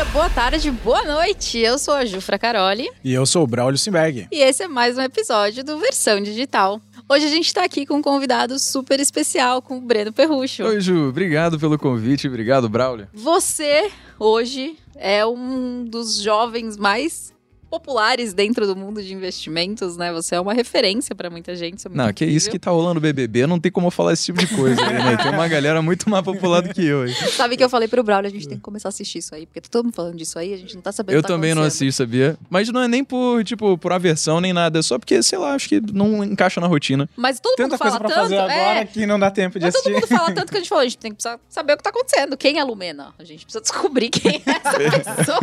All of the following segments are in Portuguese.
dia, boa tarde, boa noite. Eu sou a Jufra Caroli. E eu sou o Braulio Simberg. E esse é mais um episódio do Versão Digital. Hoje a gente tá aqui com um convidado super especial, com o Breno Perrucho. Oi, Ju. Obrigado pelo convite. Obrigado, Braulio. Você, hoje, é um dos jovens mais populares dentro do mundo de investimentos, né? Você é uma referência para muita gente. Isso é muito Não, que incrível. isso que tá rolando BBB, não tem como eu falar esse tipo de coisa aí, né? Tem uma galera muito mais popular do que eu aí. Sabe que eu falei pro Braulio, a gente tem que começar a assistir isso aí, porque tá todo mundo falando disso aí, a gente não tá sabendo o Eu que tá também não assisto, sabia? Mas não é nem por, tipo, por aversão nem nada, é só porque, sei lá, acho que não encaixa na rotina. Mas todo Tanta mundo fala coisa pra tanto, fazer agora é, que não dá tempo de Mas todo assistir. mundo fala tanto que a gente falou, a gente tem que precisar saber o que tá acontecendo. Quem é a Lumena? A gente precisa descobrir quem é essa pessoa.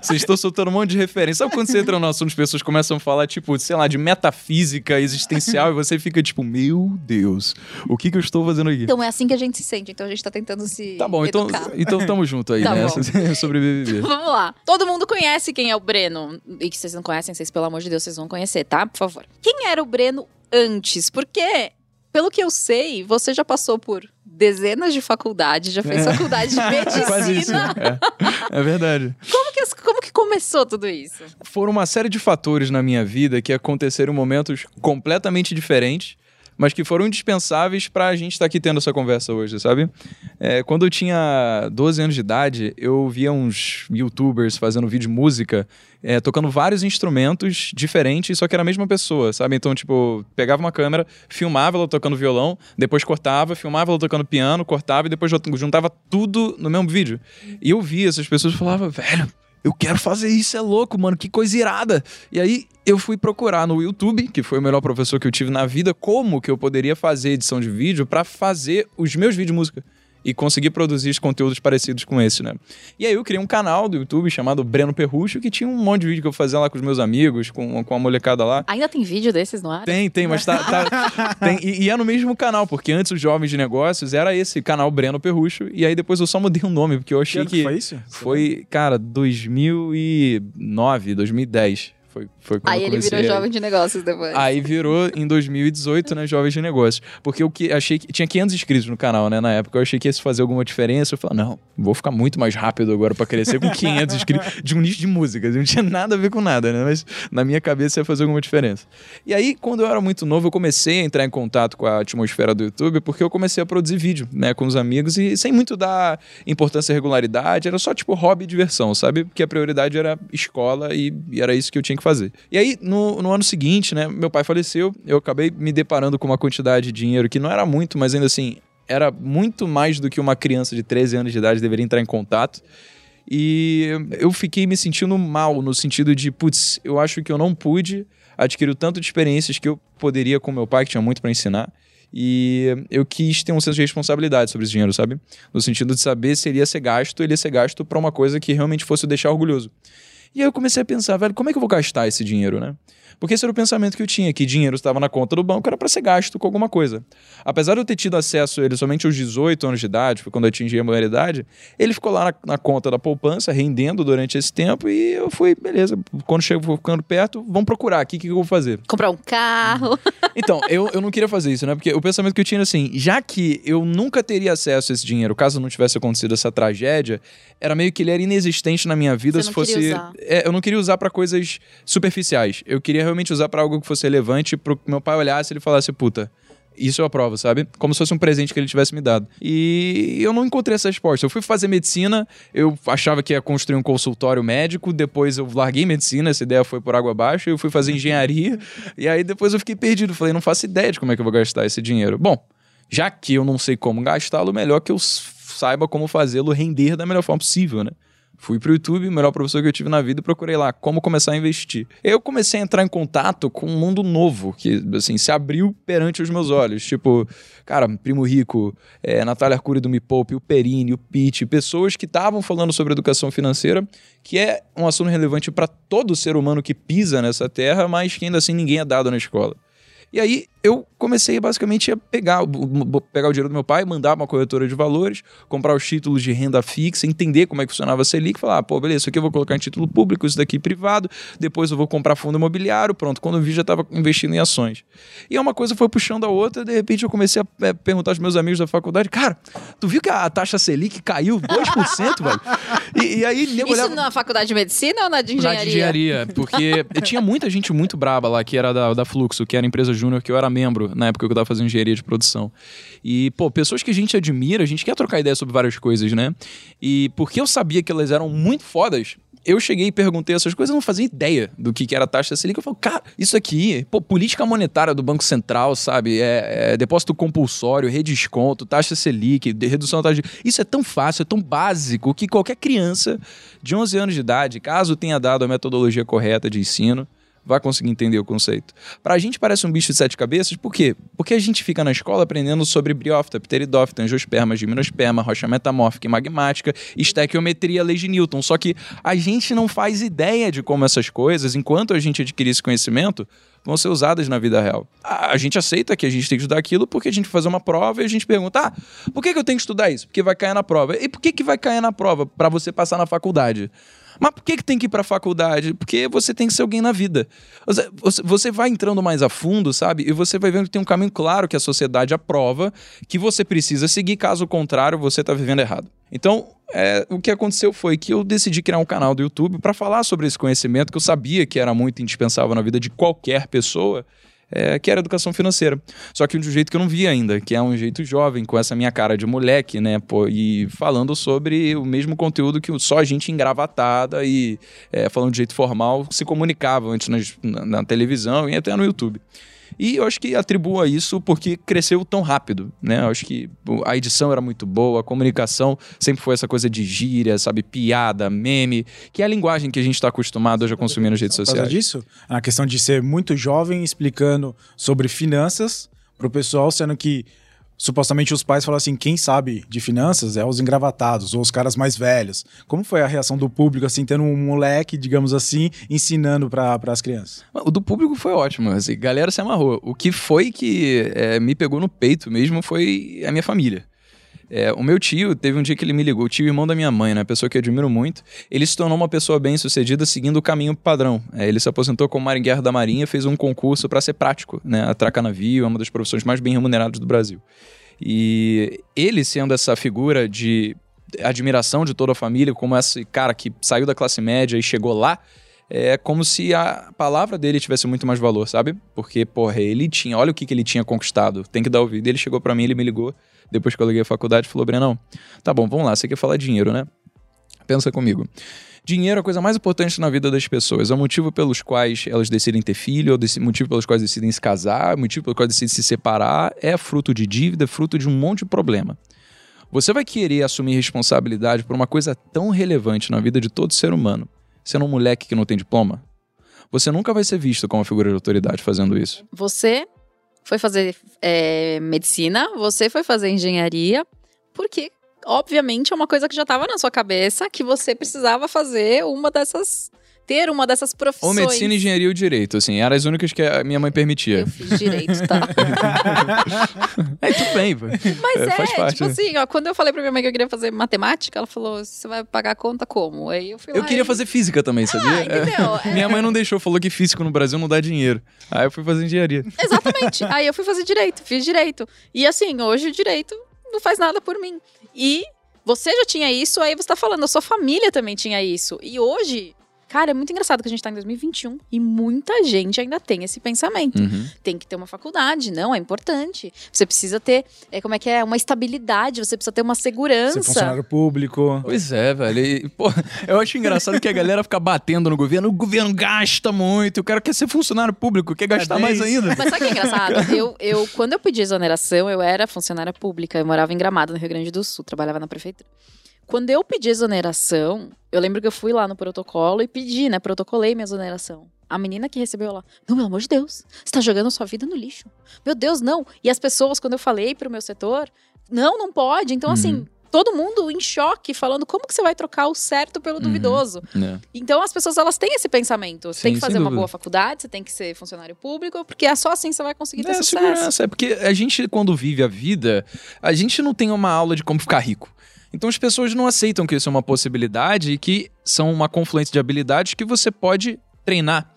Vocês estão soltando um monte de referência. Sabe quando você entra no assunto, as pessoas começam a falar, tipo, sei lá, de metafísica existencial e você fica tipo, meu Deus, o que que eu estou fazendo aqui? então é assim que a gente se sente, então a gente tá tentando se Tá bom, então, educar. então tamo junto aí, Tá né? bom. Sobre BBB. Vamos lá. Todo mundo conhece quem é o Breno. E que vocês não conhecem, vocês, pelo amor de Deus, vocês vão conhecer, tá? Por favor. Quem era o Breno antes? Porque, pelo que eu sei, você já passou por dezenas de faculdades, já fez É. faculdade de Quase isso. medicina. É. é verdade. Como, que, as- como que começou tudo isso? Foram uma série de fatores na minha vida que aconteceram momentos completamente diferentes, mas que foram indispensáveis pra gente estar aqui tendo essa conversa hoje, sabe? É, quando eu tinha 12 anos de idade, eu via uns youtubers fazendo vídeo de música, é, tocando vários instrumentos diferentes, só que era a mesma pessoa, sabe? Então, tipo, pegava uma câmera, filmava ela tocando violão, depois cortava, filmava ela tocando piano, cortava e depois juntava tudo no mesmo vídeo. E eu via essas pessoas e falava, velho, eu quero fazer isso, é louco, mano, que coisa irada. E aí eu fui procurar no YouTube, que foi o melhor professor que eu tive na vida, como que eu poderia fazer edição de vídeo pra fazer os meus vídeos de música. E conseguir produzir os conteúdos parecidos com esse, né? E aí eu criei um canal do YouTube chamado Breno Perrucho, que tinha um monte de vídeo que eu fazia lá com os meus amigos, com, com a molecada lá. Ainda tem vídeo desses no ar? Tem, tem, mas tá. tá- tem, e, e é no mesmo canal, porque antes os Jovens de Negócios era esse canal Breno Perrucho, e aí depois eu só mudei o nome, porque eu Que achei ano que. foi isso? Foi, cara, 2009, 2010. Foi, foi quando Aí ele virou jovem de negócios depois. Aí virou em 2018, né, Jovens de Negócios. Porque eu que achei que tinha 500 inscritos no canal, né, na época. Eu achei que ia fazer alguma diferença. Eu falei, não, vou ficar muito mais rápido agora pra crescer com 500 inscritos de um nicho de música. Não tinha nada a ver com nada, né? Mas na minha cabeça ia fazer alguma diferença. E aí, quando eu era muito novo, eu comecei a entrar em contato com a atmosfera do YouTube porque eu comecei a produzir vídeo, né, com os amigos e sem muito dar importância à regularidade. Era só tipo hobby e diversão, sabe? Porque a prioridade era escola e, e era isso que eu tinha que fazer. E aí, no, no ano seguinte, né, meu pai faleceu, eu acabei me deparando com uma quantidade de dinheiro que não era muito, mas ainda assim, era muito mais do que uma criança de 13 anos de idade deveria entrar em contato. E eu fiquei me sentindo mal, no sentido de, putz, eu acho que eu não pude adquirir o tanto de experiências que eu poderia com meu pai, que tinha muito para ensinar. E eu quis ter um senso de responsabilidade sobre esse dinheiro, sabe? No sentido de saber se ele ia ser gasto, ele ia ser gasto para uma coisa que realmente fosse deixar orgulhoso. E aí eu comecei a pensar, velho, como é que eu vou gastar esse dinheiro, né? Porque esse era o pensamento que eu tinha, que dinheiro estava na conta do banco, era para ser gasto com alguma coisa. Apesar de eu ter tido acesso a ele somente aos 18 anos de idade, foi quando eu atingi a maioridade, ele ficou lá na, na conta da poupança, rendendo durante esse tempo, e eu fui, beleza, quando chego ficando perto, vamos procurar aqui o que, que eu vou fazer. Comprar um carro. Então, eu, eu não queria fazer isso, né? Porque o pensamento que eu tinha era assim, já que eu nunca teria acesso a esse dinheiro, caso não tivesse acontecido essa tragédia, era meio que ele era inexistente na minha vida se fosse. usar. É, eu não queria usar pra coisas superficiais. Eu queria realmente usar pra algo que fosse relevante, pro que meu pai olhasse e ele falasse, puta. Isso eu aprovo, sabe? Como se fosse um presente que ele tivesse me dado. E eu não encontrei essa resposta. Eu fui fazer medicina, eu achava que ia construir um consultório médico, depois eu larguei medicina, essa ideia foi por água abaixo, eu fui fazer engenharia, e aí depois eu fiquei perdido. Falei, não faço ideia de como é que eu vou gastar esse dinheiro. Bom, já que eu não sei como gastá-lo, melhor que eu saiba como fazê-lo render da melhor forma possível, né? Fui pro YouTube, o melhor professor que eu tive na vida, e procurei lá como começar a investir. Eu comecei a entrar em contato com um mundo novo, que, assim, se abriu perante os meus olhos. Tipo, cara, Primo Rico, é, Natália Arcuri do Me Poupe, o Perini, o Pitt, pessoas que estavam falando sobre educação financeira, que é um assunto relevante para todo ser humano que pisa nessa terra, mas que ainda assim ninguém é dado na escola. E aí eu comecei basicamente a pegar, pegar o dinheiro do meu pai, mandar uma corretora de valores, comprar os títulos de renda fixa, entender como é que funcionava a Selic, falar, ah, pô, beleza, isso aqui eu vou colocar em título público, isso daqui privado, depois eu vou comprar fundo imobiliário, pronto. Quando eu vi, já estava investindo em ações. E uma coisa foi puxando a outra, de repente eu comecei a é, perguntar aos meus amigos da faculdade, cara, tu viu que a taxa Selic caiu 2%, velho? E, e aí, nego Isso olhava- na faculdade de medicina ou na de na engenharia? de engenharia, porque tinha muita gente muito braba lá, que era da, da Fluxo, que era empresa júnior, que eu era membro na época que eu tava fazendo engenharia de produção. E, pô, pessoas que a gente admira, a gente quer trocar ideia sobre várias coisas, né? E porque eu sabia que elas eram muito fodas, eu cheguei e perguntei essas coisas, eu não fazia ideia do que, que era a taxa Selic. Eu falo, cara, isso aqui, pô, política monetária do Banco Central, sabe? É, é depósito compulsório, redesconto, taxa Selic, redução da taxa de... Isso é tão fácil, é tão básico que qualquer criança de 11 anos de idade, caso tenha dado a metodologia correta de ensino, vai conseguir entender o conceito. Pra gente parece um bicho de sete cabeças, por quê? Porque a gente fica na escola aprendendo sobre briófita, pteridófita, angiosperma, gimnosperma, rocha metamórfica e magmática, estequiometria, lei de Newton. Só que a gente não faz ideia de como essas coisas, enquanto a gente adquirir esse conhecimento, vão ser usadas na vida real. A a gente aceita que a gente tem que estudar aquilo porque a gente faz uma prova e a gente pergunta: ah, por que, que eu tenho que estudar isso? Porque vai cair na prova. E por que, que vai cair na prova? Para você passar na faculdade. Mas por que, que tem que ir pra faculdade? Porque você tem que ser alguém na vida. Você- vai entrando mais a fundo, sabe? E você vai vendo que tem um caminho claro que a sociedade aprova, que você precisa seguir, caso contrário, você tá vivendo errado. Então, é, o que aconteceu foi que eu decidi criar um canal do YouTube para falar sobre esse conhecimento que eu sabia que era muito indispensável na vida de qualquer pessoa, é, que era educação financeira. Só que de um jeito que eu não vi ainda, que é um jeito jovem, com essa minha cara de moleque, né? Pô, e falando sobre o mesmo conteúdo que só gente engravatada e é, falando de jeito formal se comunicava antes nas- na, na televisão e até no YouTube. E eu acho que atribuo a isso porque cresceu tão rápido, né? Eu acho que a edição era muito boa, a comunicação sempre foi essa coisa de gíria, sabe? Piada, meme, que é a linguagem que a gente está acostumado hoje a consumir nas redes Por sociais. disso, a questão de ser muito jovem explicando sobre finanças pro pessoal, sendo que supostamente os pais falam assim, quem sabe de finanças é os engravatados ou os caras mais velhos. Como foi a reação do público, assim, tendo um moleque, digamos assim, ensinando para as crianças? O do público foi ótimo, assim, galera se amarrou. O que foi que é, me pegou no peito mesmo foi a minha família. É, o meu tio, teve um dia que ele me ligou, o tio irmão da minha mãe, né, pessoa que eu admiro muito, ele se tornou uma pessoa bem sucedida seguindo o caminho padrão. É, ele se aposentou como maringueiro da Marinha, fez um concurso para ser prático, né, atracar navio, é uma das profissões mais bem remuneradas do Brasil. E ele sendo essa figura de admiração de toda a família, como esse cara que saiu da classe média e chegou lá, é como se a palavra dele tivesse muito mais valor, sabe? Porque, porra, ele tinha, olha o que, que ele tinha conquistado, tem que dar ouvido. Ele chegou pra mim, ele me ligou, depois que eu liguei a faculdade, falou: Brenão, tá bom, vamos lá, você quer falar dinheiro, né? Pensa comigo. Dinheiro é a coisa mais importante na vida das pessoas. É o motivo pelos quais elas decidem ter filho, é o motivo pelos quais decidem se casar, é o motivo pelos quais decidem se separar. É fruto de dívida, é fruto de um monte de problema. Você vai querer assumir responsabilidade por uma coisa tão relevante na vida de todo ser humano, sendo um moleque que não tem diploma? Você nunca vai ser visto como uma figura de autoridade fazendo isso. Você foi fazer é, medicina, você foi fazer engenharia, porque, obviamente, é uma coisa que já estava na sua cabeça que você precisava fazer uma dessas. Ter uma dessas profissões. Ou medicina, engenharia ou direito, assim, eram as únicas que a minha mãe permitia. Eu fiz direito, tá? É, tudo bem, pô. Mas É, é, faz parte, tipo né? assim, ó, quando eu falei pra minha mãe que eu queria fazer matemática, ela falou: você vai pagar a conta como? Aí eu fui lá. Eu queria e- fazer física também, sabia? Ah, entendeu? É. Minha mãe não deixou, falou que físico no Brasil não dá dinheiro. Aí eu fui fazer engenharia. Exatamente. Aí eu fui fazer direito, fiz direito. E assim, hoje o direito não faz nada por mim. E você já tinha isso, aí você tá falando, a sua família também tinha isso. E hoje, cara, é muito engraçado que a gente tá em 2021 e muita gente ainda tem esse pensamento. Uhum. Tem que ter uma faculdade, não, é importante. Você precisa ter, é, como é que é, uma estabilidade, você precisa ter uma Ser segurança. funcionário público. Pois é, velho. E, pô, eu acho engraçado que a galera fica batendo no governo. O governo gasta muito. O cara quer ser funcionário público, quer gastar bem mais ainda. Mas sabe o que é engraçado? Eu, eu, quando eu pedi exoneração, eu era funcionária pública. Eu morava em Gramado, no Rio Grande do Sul, trabalhava na prefeitura. Quando eu pedi exoneração, eu lembro que eu fui lá no protocolo e pedi, né? Protocolei minha exoneração. A menina que recebeu lá, não, pelo amor de Deus, você tá jogando sua vida no lixo. Meu Deus, não. E as pessoas, quando eu falei pro meu setor, não, não pode. Então, assim, todo mundo em choque, falando como que você vai trocar o certo pelo duvidoso. É. Então as pessoas elas têm esse pensamento. Você tem Sim, que fazer uma boa faculdade, você tem que ser funcionário público, porque é só assim que você vai conseguir ter É, sucesso. segurança. É porque a gente, quando vive a vida, a gente não tem uma aula de como ficar rico. Então as pessoas não aceitam que isso é uma possibilidade e que são uma confluência de habilidades que você pode treinar.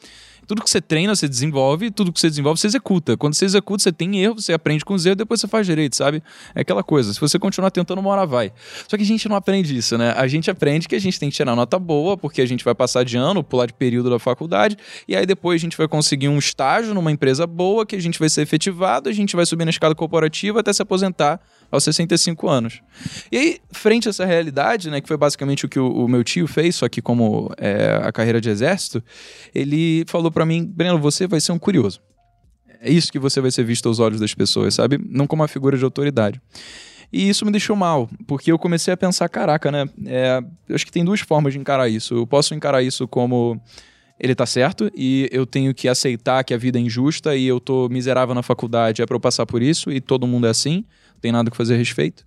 Tudo que você treina, você desenvolve, tudo que você desenvolve, você executa. Quando você executa, você tem erro, você aprende com os erros, depois você faz direito, sabe? É aquela coisa. Se você continuar tentando, uma hora vai. Só que a gente não aprende isso, né? A gente aprende que a gente tem que tirar nota boa, porque a gente vai passar de ano, pular de período da faculdade, e aí depois a gente vai conseguir um estágio numa empresa boa, que a gente vai ser efetivado, a gente vai subir na escada corporativa até se aposentar aos 65 anos. E aí, frente a essa realidade, né, que foi basicamente o que o, o meu tio fez, só que como é, a carreira de exército, ele falou pra mim, Breno, você vai ser um curioso. É isso que você vai ser visto aos olhos das pessoas, sabe? Não como uma figura de autoridade. E isso me deixou mal, porque eu comecei a pensar, caraca, né? É, eu acho que tem duas formas de encarar isso. Eu posso encarar isso como ele tá certo e eu tenho que aceitar que a vida é injusta e eu tô miserável na faculdade, é pra eu passar por isso e todo mundo é assim, não tem nada que fazer a respeito.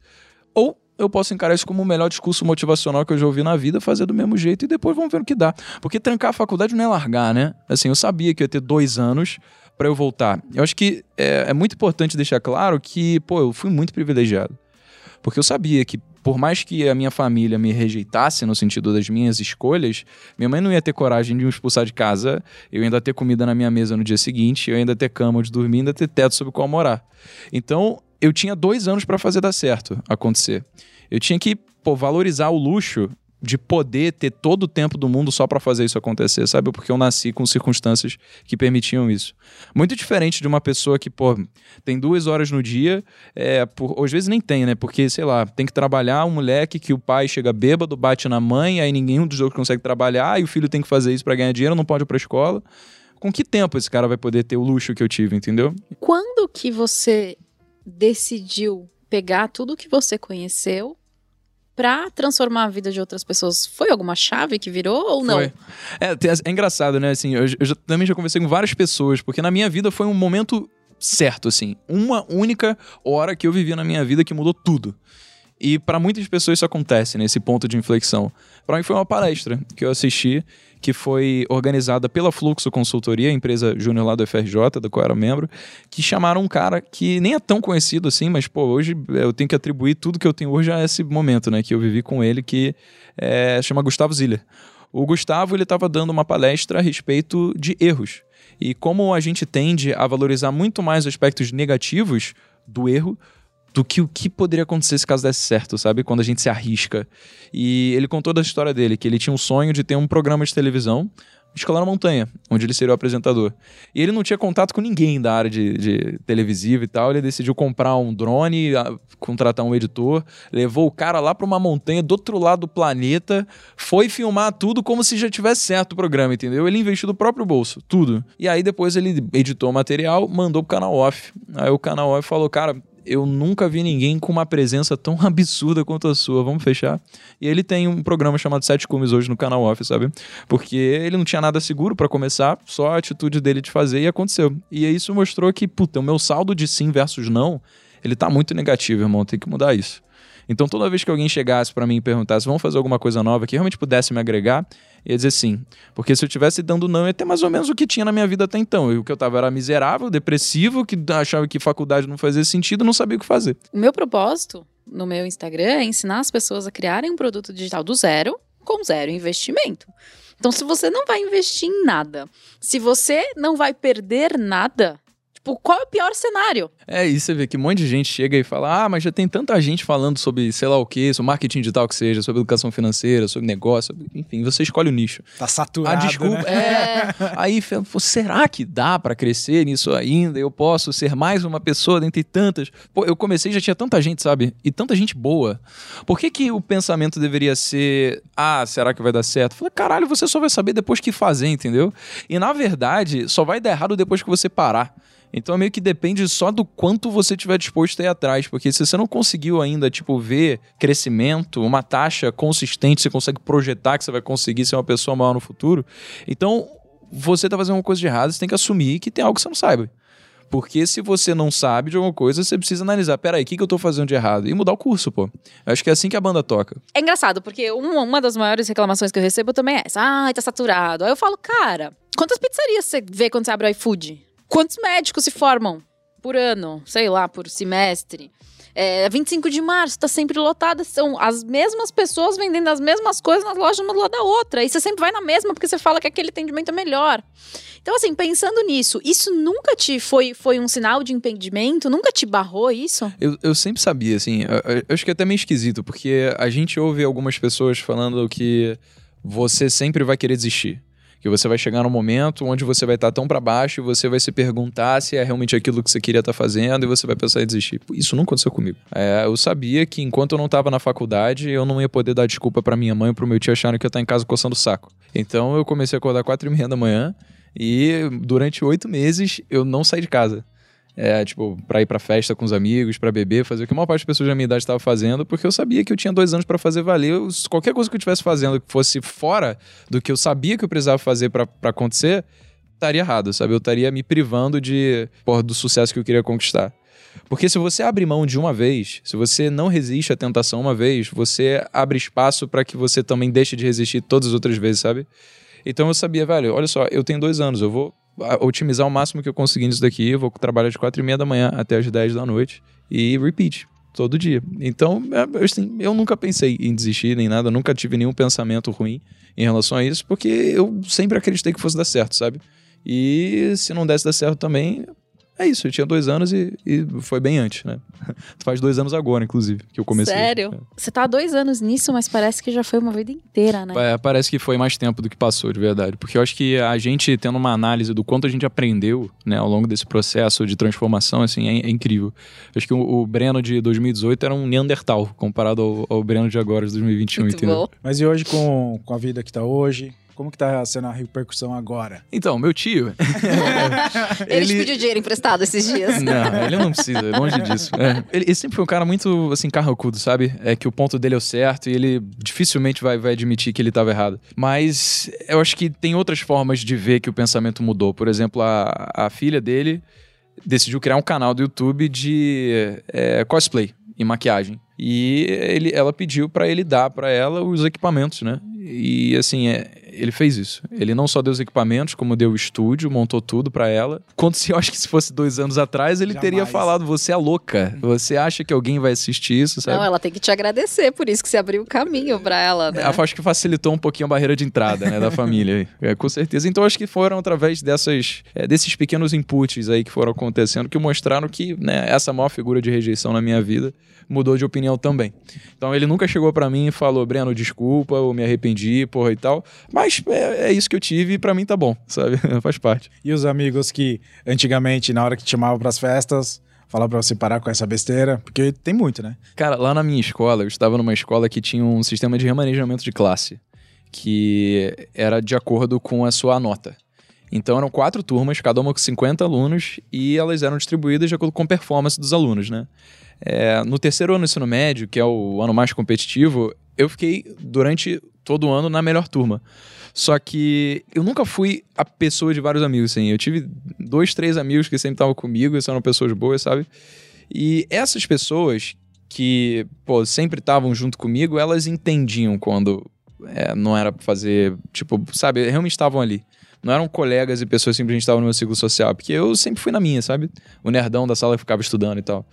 Ou eu posso encarar isso como o melhor discurso motivacional que eu já ouvi na vida, fazer do mesmo jeito e depois vamos ver o que dá. Porque trancar a faculdade não é largar, né? Assim, eu sabia que eu ia ter dois anos para eu voltar. Eu acho que é, é muito importante deixar claro que, pô, eu fui muito privilegiado. Porque eu sabia que, por mais que a minha família me rejeitasse no sentido das minhas escolhas, minha mãe não ia ter coragem de me expulsar de casa, eu ainda ter comida na minha mesa no dia seguinte, eu ainda ter cama onde dormir, ainda ter teto sobre o qual morar. Então, eu tinha dois anos para fazer dar certo, acontecer. Eu tinha que pô, valorizar o luxo de poder ter todo o tempo do mundo só para fazer isso acontecer, sabe? Porque eu nasci com circunstâncias que permitiam isso. Muito diferente de uma pessoa que, pô, tem duas horas no dia, é, por, às vezes nem tem, né? Porque, sei lá, tem que trabalhar um moleque que o pai chega bêbado, bate na mãe, aí nenhum dos dois consegue trabalhar, e o filho tem que fazer isso para ganhar dinheiro, não pode ir pra escola. Com que tempo esse cara vai poder ter o luxo que eu tive, entendeu? Quando que você decidiu pegar tudo que você conheceu pra transformar a vida de outras pessoas? Foi alguma chave que virou ou não? Foi. É, é engraçado, né? Assim, eu, eu já- também já conversei com várias pessoas, porque na minha vida foi um momento certo, assim. Uma única hora que eu vivi na minha vida que mudou tudo. E para muitas pessoas isso acontece nesse ponto de inflexão. Para mim foi uma palestra que eu assisti, que foi organizada pela Fluxo Consultoria, empresa júnior lá do FRJ, da qual eu era membro, que chamaram um cara que nem é tão conhecido assim, mas pô, hoje eu tenho que atribuir tudo que eu tenho hoje a esse momento, né, que eu vivi com ele, que é, chama Gustavo Ziller. O Gustavo ele estava dando uma palestra a respeito de erros e como a gente tende a valorizar muito mais aspectos negativos do erro do que o que poderia acontecer se caso desse certo, sabe? Quando a gente se arrisca. E ele contou da história dele, que ele tinha um sonho de ter um programa de televisão, escalar na montanha, onde ele seria o apresentador. E ele não tinha contato com ninguém da área de, de televisiva e tal. Ele decidiu comprar um drone, a- contratar um editor, levou o cara lá para uma montanha do outro lado do planeta, foi filmar tudo como se já tivesse certo o programa, entendeu? Ele investiu do próprio bolso, tudo. E aí depois ele editou o material, mandou pro canal off. Aí o canal off falou, cara. Eu nunca vi ninguém com uma presença tão absurda quanto a sua. Vamos fechar. E ele tem um programa chamado Sete Cumes hoje no canal off, sabe? Porque ele não tinha nada seguro pra começar, só a atitude dele de fazer e aconteceu. E isso mostrou que, puta, o meu saldo de sim versus não, ele tá muito negativo, irmão. Tem que mudar isso. Então toda vez que alguém chegasse pra mim e perguntasse, vamos fazer alguma coisa nova que realmente pudesse me agregar, ia dizer sim. Porque se eu tivesse dando não, ia ter mais ou menos o que tinha na minha vida até então. E o que eu tava era miserável, depressivo, que achava que faculdade não fazia sentido, não sabia o que fazer. O meu propósito no meu Instagram é ensinar as pessoas a criarem um produto digital do zero, com zero investimento. Então, se você não vai investir em nada, se você não vai perder nada, tipo, qual é o pior cenário? É, e você vê que um monte de gente chega e fala: ah, mas já tem tanta gente falando sobre sei lá o que, sobre marketing digital que seja, sobre educação financeira, sobre negócio, sobre- enfim, você escolhe o nicho. Tá Ah, saturado, desculpa. né? É. Aí, será que dá pra crescer nisso ainda? Eu posso ser mais uma pessoa dentre tantas? Pô, eu comecei já tinha tanta gente, sabe? E tanta gente boa. Por que, que o pensamento deveria ser, ah, será que vai dar certo? Eu Falei, caralho, você só vai saber depois que fazer, entendeu? E na verdade, só vai dar errado depois que você parar. Então meio que depende só do quanto você tiver disposto a ir atrás, porque se você não conseguiu ainda, tipo, ver crescimento, uma taxa consistente, você consegue projetar que você vai conseguir ser uma pessoa maior no futuro, então você tá fazendo uma coisa de errado, você tem que assumir que tem algo que você não saiba. Porque se você não sabe de alguma coisa, você precisa analisar. Peraí, o que, que eu tô fazendo de errado? E mudar o curso, pô. Eu acho que é assim que a banda toca. É engraçado, porque uma, das maiores reclamações que eu recebo também é essa. Ai, tá saturado. Aí eu falo, cara, quantas pizzarias você vê quando você abre o iFood? Quantos médicos se formam por ano? Sei lá, por semestre? É, 25 de março, tá sempre lotada. São as mesmas pessoas vendendo as mesmas coisas nas lojas uma do lado da outra. E você sempre vai na mesma porque você fala que aquele atendimento é melhor. Então, assim, pensando nisso, isso nunca te foi, foi um sinal de impedimento? Nunca te barrou isso? Eu, eu sempre sabia, assim. Eu, eu acho que é até meio esquisito, porque a gente ouve algumas pessoas falando que você sempre vai querer desistir. Que você vai chegar num momento onde você vai estar tão para baixo e você vai se perguntar se é realmente aquilo que você queria estar fazendo e você vai pensar em desistir. Isso não aconteceu comigo. É, eu sabia que enquanto eu não estava na faculdade, eu não ia poder dar desculpa para minha mãe e pro meu tio acharem que eu estava em casa coçando o saco. Então eu comecei a acordar quatro e meia da manhã e durante oito meses eu não saí de casa. É, tipo, pra ir pra festa com os amigos, pra beber, fazer o que a maior parte das pessoas da minha idade estava fazendo, porque eu sabia que eu tinha dois anos para fazer valer. Qualquer coisa que eu estivesse fazendo que fosse fora do que eu sabia que eu precisava fazer para acontecer, estaria errado, sabe? Eu estaria me privando de, porra, do sucesso que eu queria conquistar. Porque se você abre mão de uma vez, se você não resiste à tentação uma vez, você abre espaço para que você também deixe de resistir todas as outras vezes, sabe? Então eu sabia, velho, olha só, eu tenho dois anos, eu vou otimizar o máximo que eu conseguir nisso daqui. Eu vou trabalhar de 4 e meia da manhã até as 10 da noite e repeat todo dia. Então, é, assim, eu nunca pensei em desistir nem nada, nunca tive nenhum pensamento ruim em relação a isso, porque eu sempre acreditei que fosse dar certo, sabe? E se não desse dar certo também, é isso, eu tinha dois anos e, e foi bem antes, né? Faz dois anos agora, inclusive, que eu comecei. Sério? É. Você tá há dois anos nisso, mas parece que já foi uma vida inteira, né? É, parece que foi mais tempo do que passou, de verdade. Porque eu acho que a gente, tendo uma análise do quanto a gente aprendeu, né, ao longo desse processo de transformação, assim, é, é incrível. Eu acho que o, o, Breno de 2018 era um Neandertal, comparado ao, ao Breno de agora, de 2021, Muito entendeu? Bom. Mas e hoje, com, com a vida que tá hoje, como que tá sendo a repercussão agora? Então, meu tio. ele, te pediu dinheiro emprestado esses dias. Não, ele não precisa, longe disso. É. Ele, ele, sempre foi um cara muito, assim, carrancudo, sabe? É que o ponto dele é o certo e ele dificilmente vai, vai admitir que ele estava errado. Mas eu acho que tem outras formas de ver que o pensamento mudou. Por exemplo, a, a filha dele decidiu criar um canal do YouTube de é, cosplay e maquiagem. E ele, ela pediu para ele dar para ela os equipamentos, né? E assim, é, ele fez isso. Ele não só deu os equipamentos, como deu o estúdio, montou tudo para ela. Quando se eu acho que se fosse dois anos atrás, ele Jamais. teria falado: você é louca. Você acha que alguém vai assistir isso, sabe? Não, ela tem que te agradecer, por isso que você abriu o caminho para ela, né? É, acho que facilitou um pouquinho a barreira de entrada, né, da família. É, com certeza. Então acho que foram através dessas, é, desses pequenos inputs aí que foram acontecendo que mostraram que né, essa maior figura de rejeição na minha vida mudou de opinião também. Então ele nunca chegou para mim e falou: Breno, desculpa, eu me arrependi, porra e tal. Mas é, é isso que eu tive e pra mim tá bom, sabe? Faz parte. E os amigos que antigamente, na hora que te chamavam pras festas, falar para você parar com essa besteira? Porque tem muito, né? Cara, lá na minha escola, eu estava numa escola que tinha um sistema de remanejamento de classe, que era de acordo com a sua nota. Então eram quatro turmas, cada uma com 50 alunos, e elas eram distribuídas de acordo com a performance dos alunos, né? É, no terceiro ano do ensino médio, que é o ano mais competitivo, eu fiquei durante todo ano na melhor turma. Só que eu nunca fui a pessoa de vários amigos, assim. Eu tive dois, três amigos que sempre estavam comigo, e eram pessoas boas, sabe? E essas pessoas que, pô, sempre estavam junto comigo, elas entendiam quando é, não era pra fazer, tipo, sabe? Realmente estavam ali. Não eram colegas e pessoas que simplesmente estavam no meu ciclo social, porque eu sempre fui na minha, sabe? O nerdão da sala que ficava estudando e tal.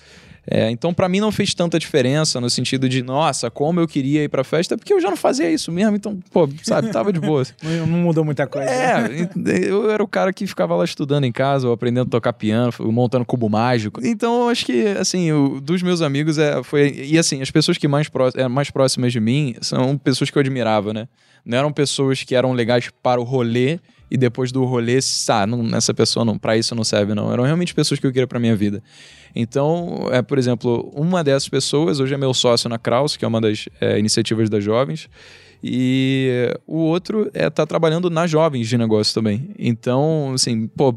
É, então, para mim, não fez tanta diferença no sentido de, nossa, como eu queria ir pra festa, porque eu já não fazia isso mesmo, então, pô, sabe, tava de boa. não, não mudou muita coisa. É, eu era o cara que ficava lá estudando em casa, ou aprendendo a tocar piano, montando cubo mágico. Então, eu acho que, assim, o, dos meus amigos, é, foi. E assim, as pessoas que mais, pró, é, mais próximas de mim são pessoas que eu admirava, né? Não eram pessoas que eram legais para o rolê e depois do rolê, ah, não, essa pessoa não, para isso não serve não. Eram realmente pessoas que eu queria para minha vida. Então, é, por exemplo, uma dessas pessoas hoje é meu sócio na Kraus, que é uma das é, iniciativas das jovens, e o outro é tá trabalhando na jovens de negócio também. Então, assim, pô,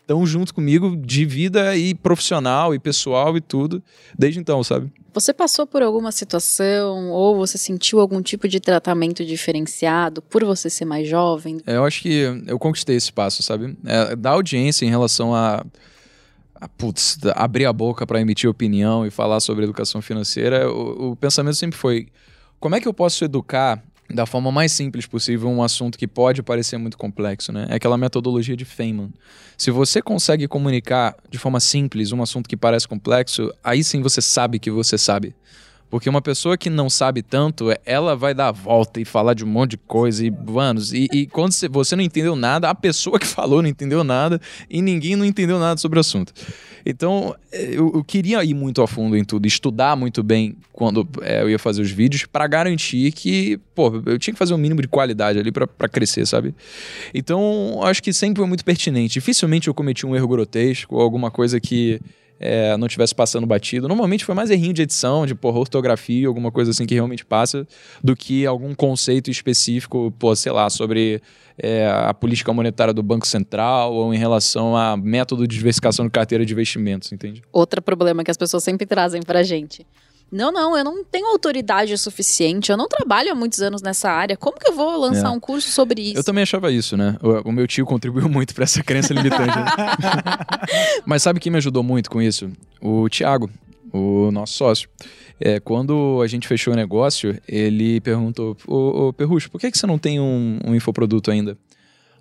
estão junto comigo de vida e profissional e pessoal e tudo, desde então, sabe? Você passou por alguma situação ou você sentiu algum tipo de tratamento diferenciado por você ser mais jovem? É, eu acho que eu conquistei esse passo, sabe? É, da audiência em relação a ah, putz, abrir a boca para emitir opinião e falar sobre educação financeira, o, o pensamento sempre foi: como é que eu posso educar da forma mais simples possível um assunto que pode parecer muito complexo, né? É aquela metodologia de Feynman. Se você consegue comunicar de forma simples um assunto que parece complexo, aí sim você sabe que você sabe. Porque uma pessoa que não sabe tanto, ela vai dar a volta e falar de um monte de coisa e, mano, e, e quando você não entendeu nada, a pessoa que falou não entendeu nada e ninguém não entendeu nada sobre o assunto. Então, eu, eu queria ir muito a fundo em tudo, estudar muito bem quando é, eu ia fazer os vídeos para garantir que, pô, eu tinha que fazer um mínimo de qualidade ali para crescer, sabe? Então, acho que sempre foi muito pertinente. Dificilmente eu cometi um erro grotesco ou alguma coisa que é, não tivesse passando batido. Normalmente foi mais errinho de edição, de porra, ortografia, alguma coisa assim que realmente passa, do que algum conceito específico, pô, sei lá, sobre é, a política monetária do Banco Central ou em relação a método de diversificação de carteira de investimentos, entende? Outro problema que as pessoas sempre trazem pra gente. Não, não, eu não tenho autoridade suficiente, eu não trabalho há muitos anos nessa área. Como que eu vou lançar é. um curso sobre isso? Eu também achava isso, né? O, o meu tio contribuiu muito para essa crença limitante. Né? Mas sabe quem me ajudou muito com isso? O Thiago, o nosso sócio. É, quando a gente fechou o negócio, ele perguntou: Ô, ô Perrucho, por que, que você não tem um, um infoproduto ainda?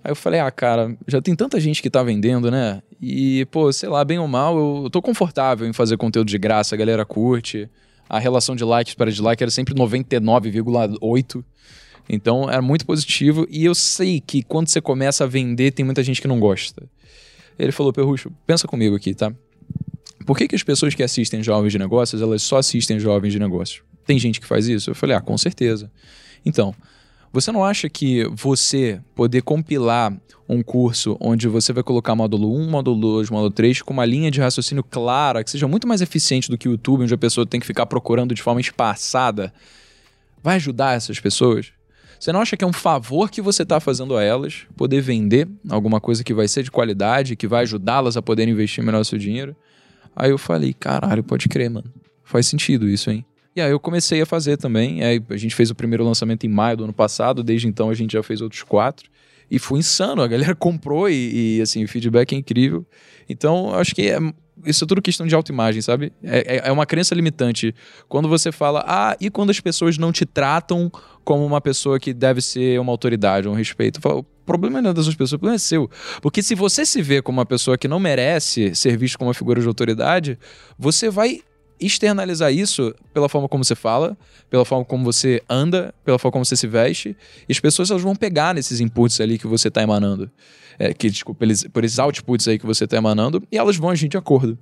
Aí eu falei, ah, cara, já tem tanta gente que tá vendendo, né? E, pô, sei lá, bem ou mal, eu tô confortável em fazer conteúdo de graça, a galera curte a relação de likes para dislike era sempre 99,8. Então era muito positivo. E eu sei que quando você começa a vender, tem muita gente que não gosta. Ele falou, Perrucho, pensa comigo aqui, tá? Por que, que as pessoas que assistem jovens de negócios, elas só assistem jovens de negócios? Tem gente que faz isso? Eu falei, ah, com certeza. Então, você não acha que você poder compilar um curso onde você vai colocar módulo 1, módulo 2, módulo 3 com uma linha de raciocínio clara, que seja muito mais eficiente do que o YouTube, onde a pessoa tem que ficar procurando de forma espaçada, vai ajudar essas pessoas? Você não acha que é um favor que você está fazendo a elas poder vender alguma coisa que vai ser de qualidade, que vai ajudá-las a poder investir melhor o seu dinheiro? Aí eu falei, caralho, pode crer, mano. Faz sentido isso, hein? E aí eu comecei a fazer também. A gente fez o primeiro lançamento em maio do ano passado, desde então a gente já fez outros quatro. E foi insano, a galera comprou e, e assim, o feedback é incrível. Então, acho que é, isso é tudo questão de autoimagem, sabe? É, é, é uma crença limitante. Quando você fala, ah, e quando as pessoas não te tratam como uma pessoa que deve ser uma autoridade, um respeito? Falo, o problema não é das pessoas, o problema é seu. Porque se você se vê como uma pessoa que não merece ser visto como uma figura de autoridade, você vai externalizar isso pela forma como você fala, pela forma como você anda, pela forma como você se veste, e as pessoas elas vão pegar nesses inputs ali que você está emanando é, que, desculpa, eles, por esses outputs aí que você está emanando, e elas vão agir de acordo.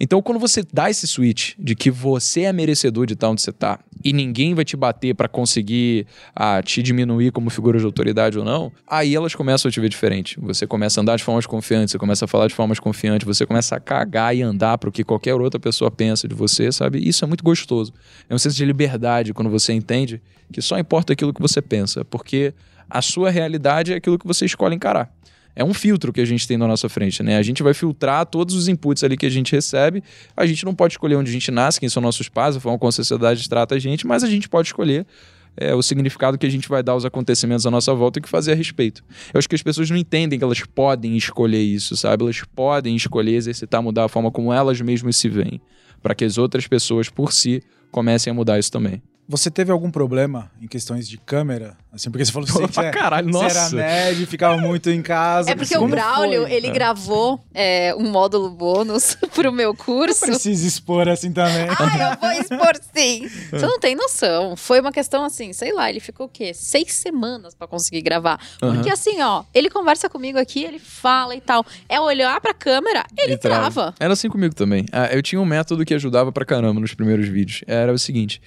Então, quando você dá esse switch de que você é merecedor de estar onde você está, e ninguém vai te bater para conseguir ah, te diminuir como figura de autoridade ou não, aí elas começam a te ver diferente. Você começa a andar de formas confiantes, você começa a falar de formas confiantes, você começa a cagar e andar para o que qualquer outra pessoa pensa de você, sabe? Isso é muito gostoso. É um senso de liberdade quando você entende que só importa aquilo que você pensa, porque a sua realidade é aquilo que você escolhe encarar é um filtro que a gente tem na nossa frente, né? A gente vai filtrar todos os inputs ali que a gente recebe. A gente não pode escolher onde a gente nasce, quem são nossos pais, a forma como a sociedade trata a gente, mas a gente pode escolher é, o significado que a gente vai dar aos acontecimentos à nossa volta e o que fazer a respeito. Eu acho que as pessoas não entendem que elas podem escolher isso, sabe? Elas podem escolher exercitar, mudar a forma como elas mesmas se veem, para que as outras pessoas por si comecem a mudar isso também. Você teve algum problema em questões de câmera? Assim, porque você falou assim, que caralho, você nossa. era nerd, ficava muito em casa. É porque o Braulio, foi? ele é. gravou é, um módulo bônus pro meu curso. Não precisa expor assim também. Ah, eu vou expor sim. Você não tem noção. Foi uma questão assim, sei lá, ele ficou o quê? Seis semanas para conseguir gravar. Porque uhum. assim, ó, ele conversa comigo aqui, ele fala e tal. É olhar pra câmera, ele trava. Era assim comigo também. Ah, eu tinha um método que ajudava pra caramba nos primeiros vídeos. Era o seguinte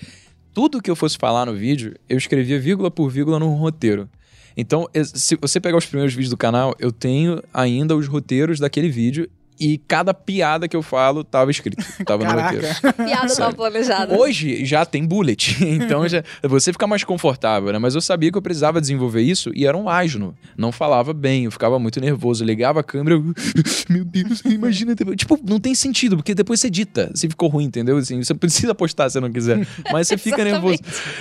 tudo que eu fosse falar no vídeo, eu escrevia vírgula por vírgula no roteiro. Então, se você pegar os primeiros vídeos do canal, eu tenho ainda os roteiros daquele vídeo e cada piada que eu falo tava escrito, tava no roteiro. Piada tava planejada. Hoje já tem bullet, então já, você fica mais confortável, né? Mas eu sabia que eu precisava desenvolver isso e era um asno. Não falava bem, eu ficava muito nervoso, ligava a câmera, eu, meu Deus, imagina. Tipo, não tem sentido, porque depois você edita, se ficou ruim, entendeu? Assim, você precisa postar se não quiser, mas você fica nervoso.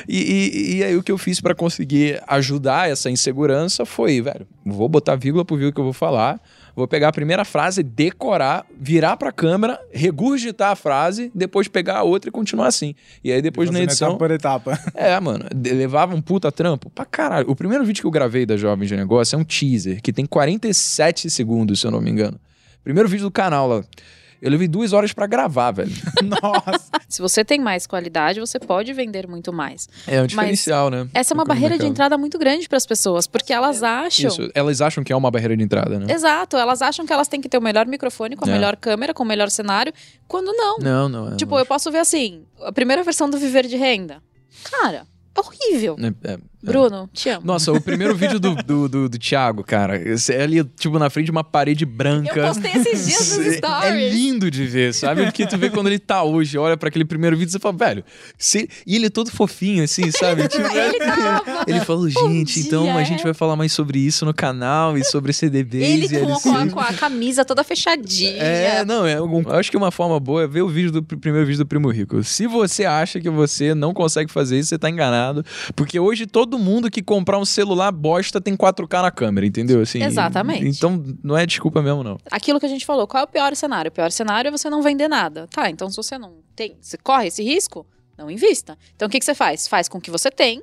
E, e, e aí o que eu fiz para conseguir ajudar essa insegurança foi, velho, vou botar vírgula por vírgula que eu vou falar, vou pegar a primeira frase, decorar, virar pra câmera, regurgitar a frase, depois pegar a outra e continuar assim. E aí depois na Fazendo edição. etapa por etapa. É, mano, levava um puta trampo pra caralho. O primeiro vídeo que eu gravei da Jovem de Negócio é um teaser, que tem 47 segundos, se eu não me engano. Primeiro vídeo do canal lá. Eu levei duas horas pra gravar, velho. Nossa. Se você tem mais qualidade, você pode vender muito mais. É um diferencial, né? Essa é uma barreira de entrada muito grande para as pessoas, porque elas acham. Isso, elas acham que é uma barreira de entrada, né? Exato, elas acham que elas têm que ter o melhor microfone, com a É. melhor câmera, com o melhor cenário, quando não. Não, não. É, tipo, eu posso ver assim, a primeira versão do Viver de Renda. Cara, é horrível. É, é, Bruno, te amo. Nossa, o primeiro vídeo do, do, do, do Thiago, cara, é ali, tipo, na frente de uma parede branca. Eu postei esses dias nos É stories. lindo de ver, sabe? Porque tu vê quando ele tá hoje, olha pra aquele primeiro vídeo e você fala, velho, se... e ele é todo fofinho, assim, sabe? Tipo, Ele tava. ele falou, gente, então dia, a gente é. vai falar mais sobre isso no canal e sobre CDBs Ele e com, com, a, com a camisa toda fechadinha. É, não, é, um- eu acho que uma forma boa é ver o vídeo do pr- primeiro vídeo do Primo Rico. Se você acha que você não consegue fazer isso, você tá enganado. Porque hoje todo mundo que comprar um celular bosta tem 4K na câmera, entendeu? Assim, Exatamente. Então não é desculpa mesmo, não. Aquilo que a gente falou, qual é o pior cenário? O pior cenário é você não vender nada. Tá, então se você não tem, você corre esse risco, não invista. Então o que, que você faz? Faz com o que você tem,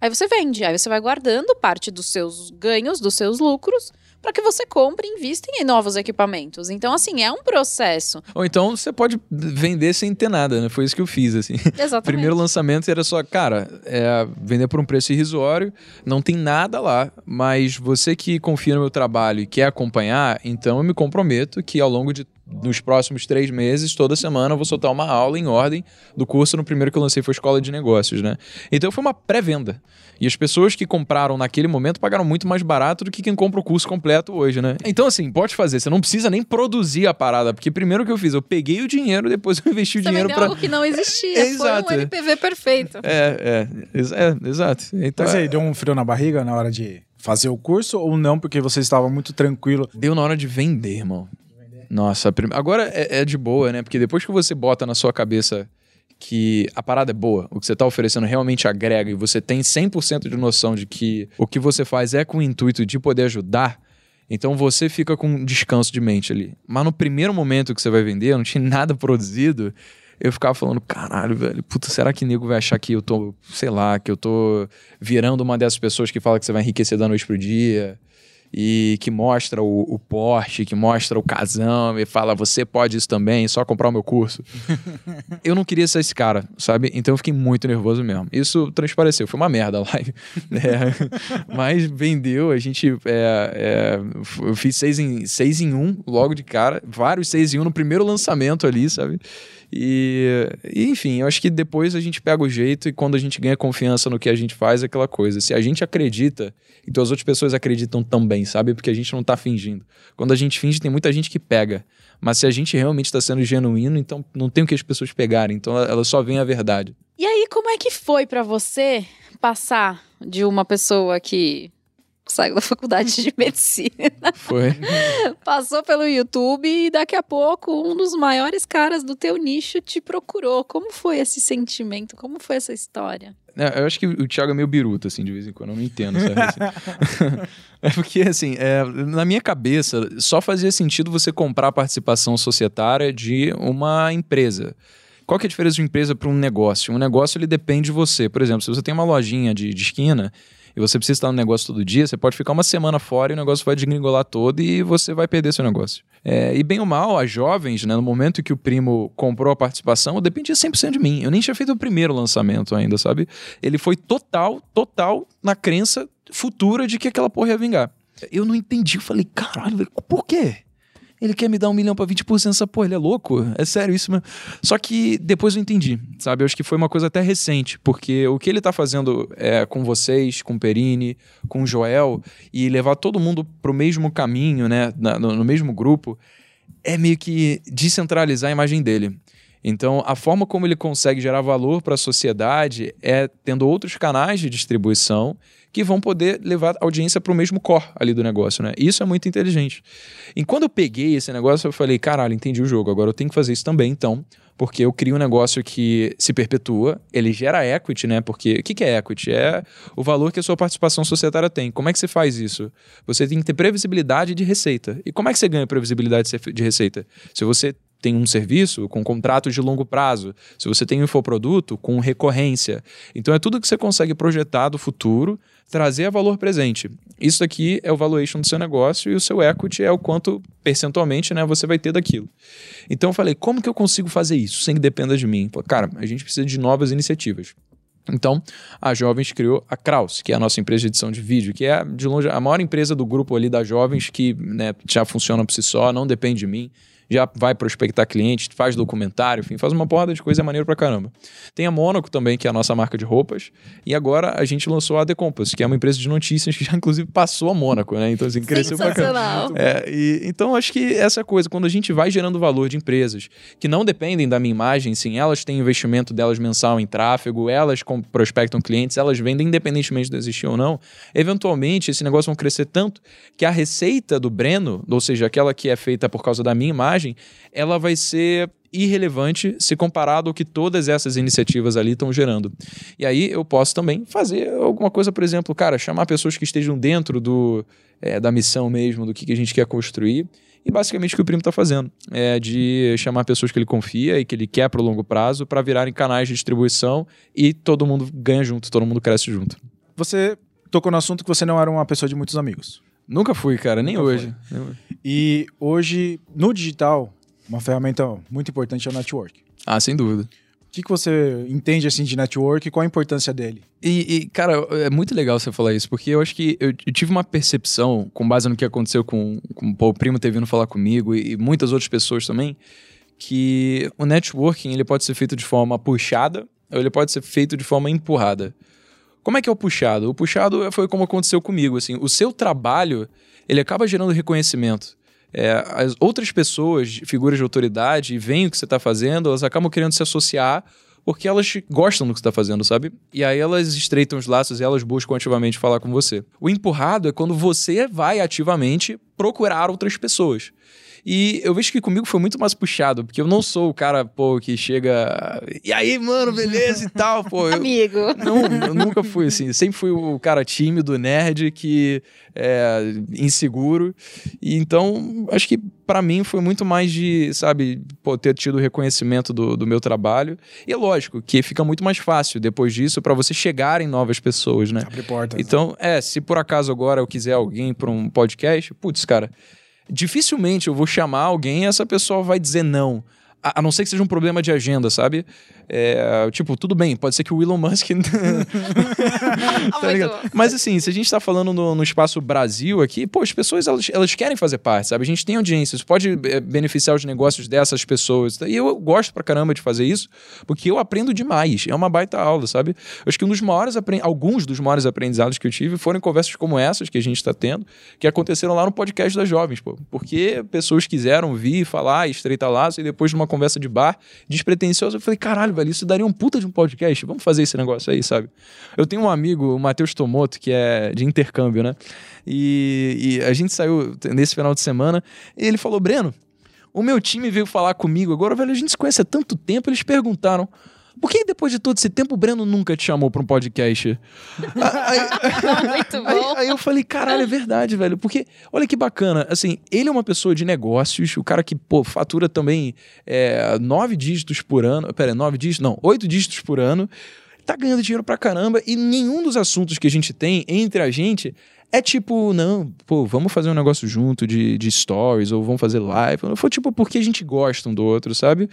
aí você vende. Aí você vai guardando parte dos seus ganhos, dos seus lucros, para que você compre e invista em novos equipamentos. Então, assim, é um processo. Ou então você pode vender sem ter nada, né? Foi isso que eu fiz, assim. Exatamente. Primeiro lançamento era só, cara, é, vender por um preço irrisório, não tem nada lá, mas você que confia no meu trabalho e quer acompanhar, então eu me comprometo que ao longo de nos próximos três meses, toda semana, eu vou soltar uma aula em ordem do curso. No primeiro que eu lancei foi Escola de Negócios, né? Então foi uma pré-venda. E as pessoas que compraram naquele momento pagaram muito mais barato do que quem compra o curso completo hoje, né? Então, assim, pode fazer. Você não precisa nem produzir a parada, porque primeiro que eu fiz, eu peguei o dinheiro, depois eu investi o Você dinheiro pra. algo que não existia. Exato. Foi um NPV perfeito. É, é, ex- é, exato. Então, Mas aí, deu um frio na barriga na hora de fazer o curso ou não, porque você estava muito tranquilo? deu na hora de vender, irmão. Nossa, agora é, é de boa, né? Porque depois que você bota na sua cabeça que a parada é boa, o que você tá oferecendo realmente agrega e você tem 100% de noção de que o que você faz é com o intuito de poder ajudar, então você fica com um descanso de mente ali. Mas no primeiro momento que você vai vender, não tinha nada produzido, eu ficava falando, caralho, velho, puta, será que nego vai achar que eu tô, sei lá, que eu tô virando uma dessas pessoas que fala que você vai enriquecer da noite pro dia? E que mostra o, o Porsche, que mostra o casão e fala, você pode isso também, só comprar o meu curso. eu não queria ser esse cara, sabe? Então eu fiquei muito nervoso mesmo. Isso transpareceu, foi uma merda a live. É, mas vendeu, a gente. É, é, eu fiz seis em, seis em um logo de cara, vários seis em um no primeiro lançamento ali, sabe? E, e, enfim, eu acho que depois a gente pega o jeito e quando a gente ganha confiança no que a gente faz, é aquela coisa. Se a gente acredita, então as outras pessoas acreditam também, sabe? Porque a gente não tá fingindo. Quando a gente finge, tem muita gente que pega. Mas se a gente realmente está sendo genuíno, então não tem o que as pessoas pegarem. Então elas só veem a verdade. E aí, como é que foi pra você passar de uma pessoa que saiu da faculdade de medicina, Foi. passou pelo YouTube e daqui a pouco um dos maiores caras do teu nicho te procurou? Como foi esse sentimento? Como foi essa história? É, eu acho que o Thiago é meio biruta, assim, de vez em quando. Eu não entendo, sabe? assim. é porque, assim, é, na minha cabeça, só fazia sentido você comprar a participação societária de uma empresa. Qual que é a diferença de uma empresa para um negócio? Um negócio, ele depende de você. Por exemplo, se você tem uma lojinha de, de esquina e você precisa estar no negócio todo dia, você pode ficar uma semana fora e o negócio vai desgringolar todo e você vai perder seu negócio. É, e bem ou mal, as jovens, né, no momento que o primo comprou a participação, dependia 100% de mim. Eu nem tinha feito o primeiro lançamento ainda, sabe? Ele foi total, total na crença futura de que aquela porra ia vingar. Eu não entendi, eu falei, caralho, por quê? Ele quer me dar um milhão pra 20% dessa porra, ele é louco? É sério isso mesmo? Só que depois eu entendi, sabe? Eu acho que foi uma coisa até recente, porque o que ele tá fazendo é, com vocês, com Perini, com Joel, e levar todo mundo pro mesmo caminho, né? Na- no, no mesmo grupo, é meio que descentralizar a imagem dele. Então, a forma como ele consegue gerar valor para a sociedade é tendo outros canais de distribuição que vão poder levar a audiência para o mesmo core ali do negócio, né? Isso é muito inteligente. E quando eu peguei esse negócio, eu falei, caralho, entendi o jogo, agora eu tenho que fazer isso também, então, porque eu crio um negócio que se perpetua, ele gera equity, né? Porque o que, que é equity? É o valor que a sua participação societária tem. Como é que você faz isso? Você tem que ter previsibilidade de receita. E como é que você ganha previsibilidade de receita? Se você tem um serviço com contratos de longo prazo, se você tem um infoproduto com recorrência. Então é tudo que você consegue projetar do futuro, trazer a valor presente. Isso aqui é o valuation do seu negócio e o seu equity é o quanto percentualmente né, você vai ter daquilo. Então eu falei, como que eu consigo fazer isso sem que dependa de mim? cara, a gente precisa de novas iniciativas. Então, a Jovens criou a Kraus, que é a nossa empresa de edição de vídeo, que é, de longe, a maior empresa do grupo ali da Jovens, que né, já funciona por si só, não depende de mim já vai prospectar clientes, faz documentário, enfim, faz uma porrada de coisa maneira pra caramba. Tem a Mônaco também, que é a nossa marca de roupas, e agora a gente lançou a The Compass, que é uma empresa de notícias que já inclusive passou a Mônaco, né? Então assim, cresceu pra caramba. É, e, então acho que essa coisa, quando a gente vai gerando valor de empresas que não dependem da minha imagem, sim, elas têm investimento delas mensal em tráfego, elas prospectam clientes, elas vendem independentemente de existir ou não, eventualmente esse negócio vai crescer tanto que a receita do Breno, ou seja, aquela que é feita por causa da minha imagem, ela vai ser irrelevante se comparado ao que todas essas iniciativas ali estão gerando. E aí eu posso também fazer alguma coisa, por exemplo, cara, chamar pessoas que estejam dentro do, é, da missão mesmo, do que, que a gente quer construir. E basicamente o que o primo está fazendo é de chamar pessoas que ele confia e que ele quer para o longo prazo para virarem canais de distribuição e todo mundo ganha junto, todo mundo cresce junto. Você tocou no assunto que você não era uma pessoa de muitos amigos. Nunca fui, cara, nem hoje. E hoje, no digital, uma ferramenta muito importante é o network. Ah, sem dúvida. O que, que você entende assim de network e qual a importância dele? E, e, cara, é muito legal você falar isso, porque eu acho que eu, eu tive uma percepção, com base no que aconteceu com, com pô, o primo ter vindo falar comigo e, e muitas outras pessoas também, que o networking ele pode ser feito de forma puxada ou ele pode ser feito de forma empurrada. Como é que é o puxado? O puxado foi como aconteceu comigo, assim, o seu trabalho, ele acaba gerando reconhecimento. É, as outras pessoas, figuras de autoridade, veem o que você está fazendo, elas acabam querendo se associar porque elas gostam do que você está fazendo, sabe? E aí elas estreitam os laços e elas buscam ativamente falar com você. O empurrado é quando você vai ativamente procurar outras pessoas. E eu vejo que comigo foi muito mais puxado, porque eu não sou o cara, pô, que chega. E aí, mano, beleza e tal, pô. Eu... Amigo. Não, eu nunca fui assim. Sempre fui o cara tímido, nerd, que é inseguro. E então, acho que para mim foi muito mais de, sabe, pô, ter tido o reconhecimento do, do meu trabalho. E é lógico que fica muito mais fácil depois disso para você chegar em novas pessoas, né? Abre portas. Né? Então, né? é, se por acaso agora eu quiser alguém para um podcast, putz, cara dificilmente eu vou chamar alguém e essa pessoa vai dizer não. A, a não ser que seja um problema de agenda, sabe? É, tipo, tudo bem, pode ser que o Elon Musk. tá? Mas assim, se a gente tá falando no, no, espaço Brasil aqui, pô, as pessoas elas, elas querem fazer parte, sabe? A gente tem audiência, isso pode é, beneficiar os negócios dessas pessoas. E eu gosto pra caramba de fazer isso, porque eu aprendo demais. É uma baita aula, sabe? Eu acho que um dos maiores alguns dos maiores aprendizados que eu tive foram em conversas como essas que a gente tá tendo, que aconteceram lá no podcast das jovens, pô. Porque pessoas quiseram vir falar, estreitar laço, e depois de uma conversa de bar despretensiosa, eu falei, caralho, velho, isso daria um puta de um podcast. Vamos fazer esse negócio aí, sabe? Eu tenho um amigo, o Matheus Tomoto, que é de intercâmbio, né? E, e a gente saiu nesse final de semana e ele falou: Breno, o meu time veio falar comigo agora, velho, a gente se conhece há tanto tempo, eles perguntaram. Por que depois de todo esse tempo o Breno nunca te chamou para um podcast? aí, Muito bom. Aí, aí, eu falei, caralho, é verdade, velho. Porque, olha que bacana. Assim, ele é uma pessoa de negócios, o cara que, pô, fatura também é, nove dígitos por ano. Pera, nove dígitos? Não, oito dígitos por ano. Tá ganhando dinheiro pra caramba e nenhum dos assuntos que a gente tem entre a gente é tipo, não, pô, vamos fazer um negócio junto de, de stories, ou vamos fazer live. Foi tipo, porque a gente gosta um do outro, sabe?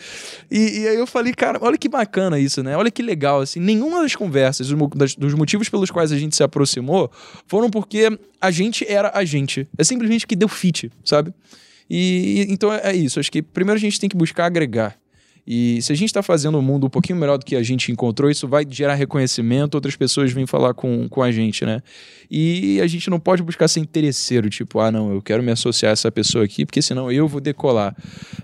E, e aí eu falei, cara, olha que bacana isso, né? Olha que legal, assim. Nenhuma das conversas, dos, motivos pelos quais a gente se aproximou, foram porque a gente era a gente. É simplesmente que deu fit, sabe? E, e então é, é isso. Acho que primeiro a gente tem que buscar agregar. E se a gente está fazendo um mundo um pouquinho melhor do que a gente encontrou, isso vai gerar reconhecimento, outras pessoas vêm falar com, com a gente, né? E a gente não pode buscar ser interesseiro, tipo, ah, não, eu quero me associar a essa pessoa aqui, porque senão eu vou decolar.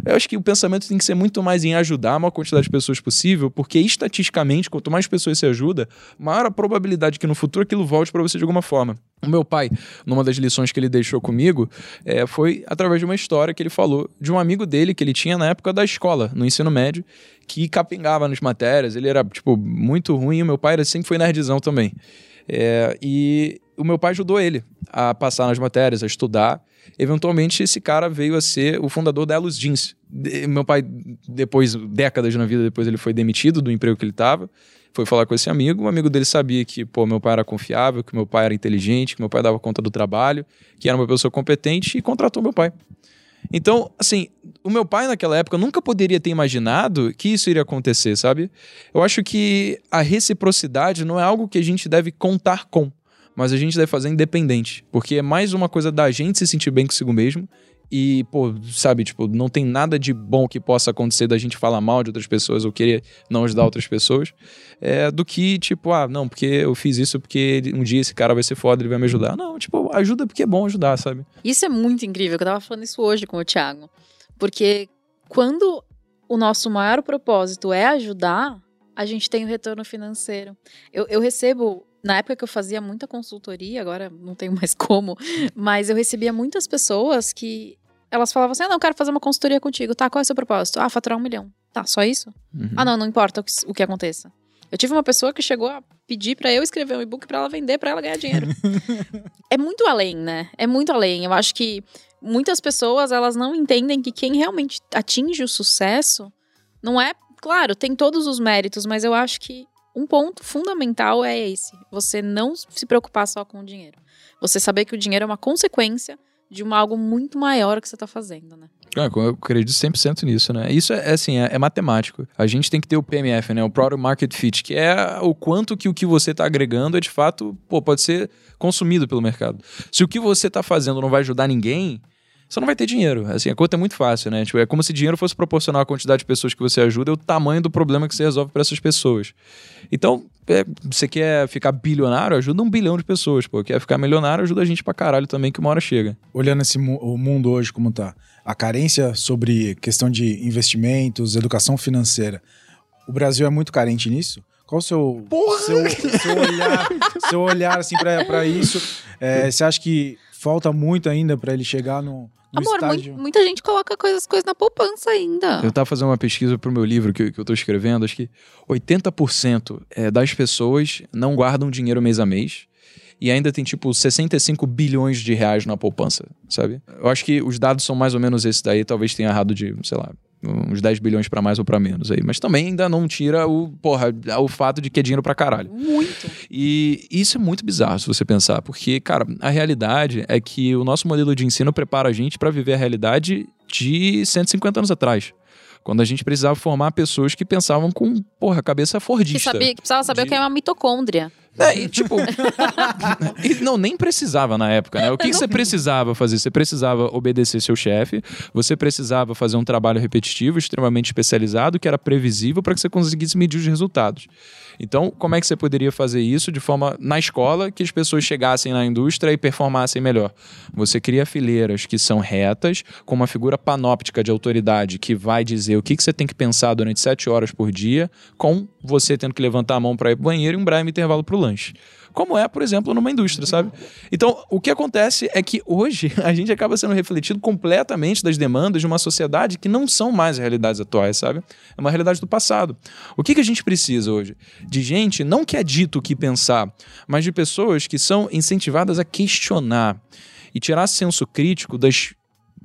Eu acho que o pensamento tem que ser muito mais em ajudar a maior quantidade de pessoas possível, porque estatisticamente, quanto mais pessoas você ajuda, maior a probabilidade que no futuro aquilo volte para você de alguma forma. O meu pai, numa das lições que ele deixou comigo, é, foi através de uma história que ele falou de um amigo dele que ele tinha na época da escola, no ensino médio, que capingava nas matérias. Ele era, tipo, muito ruim o meu pai era, sempre foi nerdzão também. É, e o meu pai ajudou ele a passar nas matérias, a estudar. Eventualmente, esse cara veio a ser o fundador da Elos Jeans. De, meu pai, depois, décadas na vida depois, ele foi demitido do emprego que ele estava foi falar com esse amigo, o amigo dele sabia que, pô, meu pai era confiável, que meu pai era inteligente, que meu pai dava conta do trabalho, que era uma pessoa competente e contratou meu pai. Então, assim, o meu pai naquela época nunca poderia ter imaginado que isso iria acontecer, sabe? Eu acho que a reciprocidade não é algo que a gente deve contar com, mas a gente deve fazer independente, porque é mais uma coisa da gente se sentir bem consigo mesmo e, pô, sabe, tipo, não tem nada de bom que possa acontecer da gente falar mal de outras pessoas ou querer não ajudar outras pessoas, é, do que, tipo, ah, não, porque eu fiz isso porque um dia esse cara vai ser foda, ele vai me ajudar. Não, tipo, ajuda porque é bom ajudar, sabe? Isso é muito incrível, eu tava falando isso hoje com o Thiago. Porque quando o nosso maior propósito é ajudar, a gente tem o retorno financeiro. Eu, eu recebo na época que eu fazia muita consultoria, agora não tenho mais como, mas eu recebia muitas pessoas que elas falavam assim: ah, não, quero fazer uma consultoria contigo. Tá, qual é o seu propósito? Ah, faturar um milhão. Tá, só isso? Uhum. Ah, não, não importa o que, o que aconteça. Eu tive uma pessoa que chegou a pedir para eu escrever um e-book para ela vender, para ela ganhar dinheiro. é muito além, né? É muito além. Eu acho que muitas pessoas, elas não entendem que quem realmente atinge o sucesso não é, claro, tem todos os méritos, mas eu acho que um ponto fundamental é esse: você não se preocupar só com o dinheiro. Você saber que o dinheiro é uma consequência de uma algo muito maior que você está fazendo, né? Ah, eu acredito 100% nisso, né? Isso é, é assim, é, é, matemático. A gente tem que ter o PMF, né? O Product Market Fit, que é o quanto que o que você está agregando é de fato, pô, pode ser consumido pelo mercado. Se o que você está fazendo não vai ajudar ninguém, você não vai ter dinheiro. Assim, a conta é muito fácil, né? Tipo, é como se dinheiro fosse proporcional à quantidade de pessoas que você ajuda e o tamanho do problema que você resolve para essas pessoas. Então, é, você quer ficar bilionário, ajuda um bilhão de pessoas, pô. Quer ficar milionário, ajuda a gente pra caralho também, que uma hora chega. Olhando esse o mundo hoje como tá, a carência sobre questão de investimentos, educação financeira, o Brasil é muito carente nisso? Qual o seu, seu, seu, olhar, seu olhar assim para isso? É, você acha que falta muito ainda para ele chegar no, Amor, estágio... muita gente coloca coisas, coisas na poupança ainda. Eu tava fazendo uma pesquisa pro meu livro que, que eu tô escrevendo, acho que 80% é, das pessoas não guardam dinheiro mês a mês e ainda tem tipo 65 bilhões de reais na poupança, sabe? Eu acho que os dados são mais ou menos esses daí, talvez tenha errado de, sei lá, uns 10 bilhões para mais ou para menos aí. Mas também ainda não tira o, porra, o fato de que é dinheiro para caralho. Muito. E isso é muito bizarro se você pensar, porque, cara, a realidade é que o nosso modelo de ensino prepara a gente para viver a realidade de 150 anos atrás. Quando a gente precisava formar pessoas que pensavam com, porra, cabeça fordista. Que, sabia, que precisava saber de... o que é uma mitocôndria. É, e, tipo, e, não, nem precisava na época, né? O que, que você precisava fazer? Você precisava obedecer seu chefe, você precisava fazer um trabalho repetitivo, extremamente especializado, que era previsível para que você conseguisse medir os resultados. Então, como é que você poderia fazer isso de forma na escola que as pessoas chegassem na indústria e performassem melhor? Você cria fileiras que são retas, com uma figura panóptica de autoridade que vai dizer o que, que você tem que pensar durante sete horas por dia, com você tendo que levantar a mão para ir para o banheiro e um breve intervalo para o lanche. Como é, por exemplo, numa indústria, sabe? Então, o que acontece é que hoje a gente acaba sendo refletido completamente das demandas de uma sociedade que não são mais realidades atuais, sabe? É uma realidade do passado. O que, que a gente precisa hoje? De gente não que é dito o que pensar, mas de pessoas que são incentivadas a questionar e tirar senso crítico das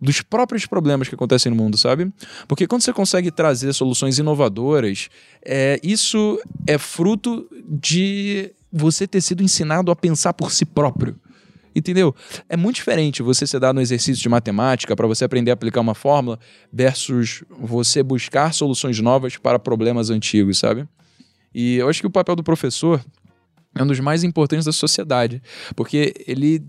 dos próprios problemas que acontecem no mundo, sabe? Porque quando você consegue trazer soluções inovadoras, é, isso é fruto de você ter sido ensinado a pensar por si próprio. Entendeu? É muito diferente você ser dado um exercício de matemática para você aprender a aplicar uma fórmula versus você buscar soluções novas para problemas antigos, sabe? E eu acho que o papel do professor é um dos mais importantes da sociedade, porque ele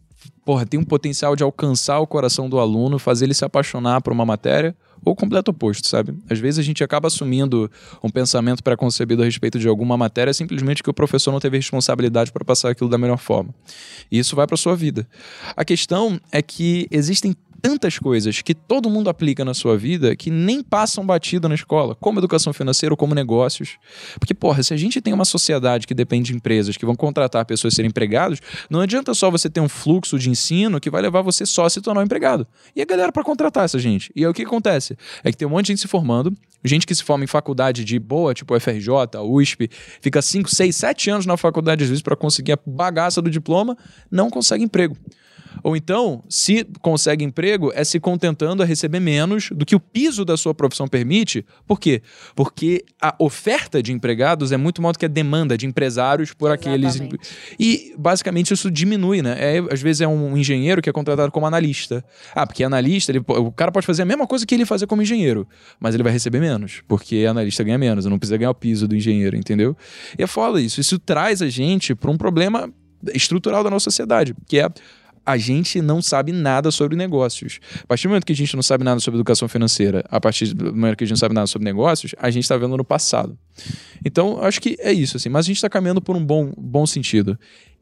porra, tem um potencial de alcançar o coração do aluno, fazer ele se apaixonar por uma matéria ou o completo oposto, sabe? Às vezes a gente acaba assumindo um pensamento preconcebido a respeito de alguma matéria simplesmente que o professor não teve responsabilidade para passar aquilo da melhor forma. E isso vai para sua vida. A questão é que existem tantas coisas que todo mundo aplica na sua vida que nem passam batida na escola, como educação financeira ou como negócios. Porque, porra, se a gente tem uma sociedade que depende de empresas que vão contratar pessoas a serem empregados, não adianta só você ter um fluxo de ensino que vai levar você só a se tornar um empregado. E a galera para contratar essa gente. E aí o que acontece? É que tem um monte de gente se formando, gente que se forma em faculdade de boa, tipo FRJ, USP, fica 5, 6, 7 anos na faculdade às vezes para conseguir a bagaça do diploma, não consegue emprego. Ou então, se consegue emprego, é se contentando a receber menos do que o piso da sua profissão permite. Por quê? Porque a oferta de empregados é muito maior do que a demanda de empresários por Exatamente. aqueles. E basicamente isso diminui, né? É, às vezes é um engenheiro que é contratado como analista. Ah, porque analista, ele, o cara pode fazer a mesma coisa que ele fazer como engenheiro, mas ele vai receber menos, porque analista ganha menos, não precisa ganhar o piso do engenheiro, entendeu? E é foda isso. Isso traz a gente para um problema estrutural da nossa sociedade, que é a gente não sabe nada sobre negócios. A partir do momento que a gente não sabe nada sobre educação financeira, a partir do momento que a gente não sabe nada sobre negócios, a gente está vendo no passado. Então, acho que é isso, assim. Mas a gente está caminhando por um bom, bom sentido.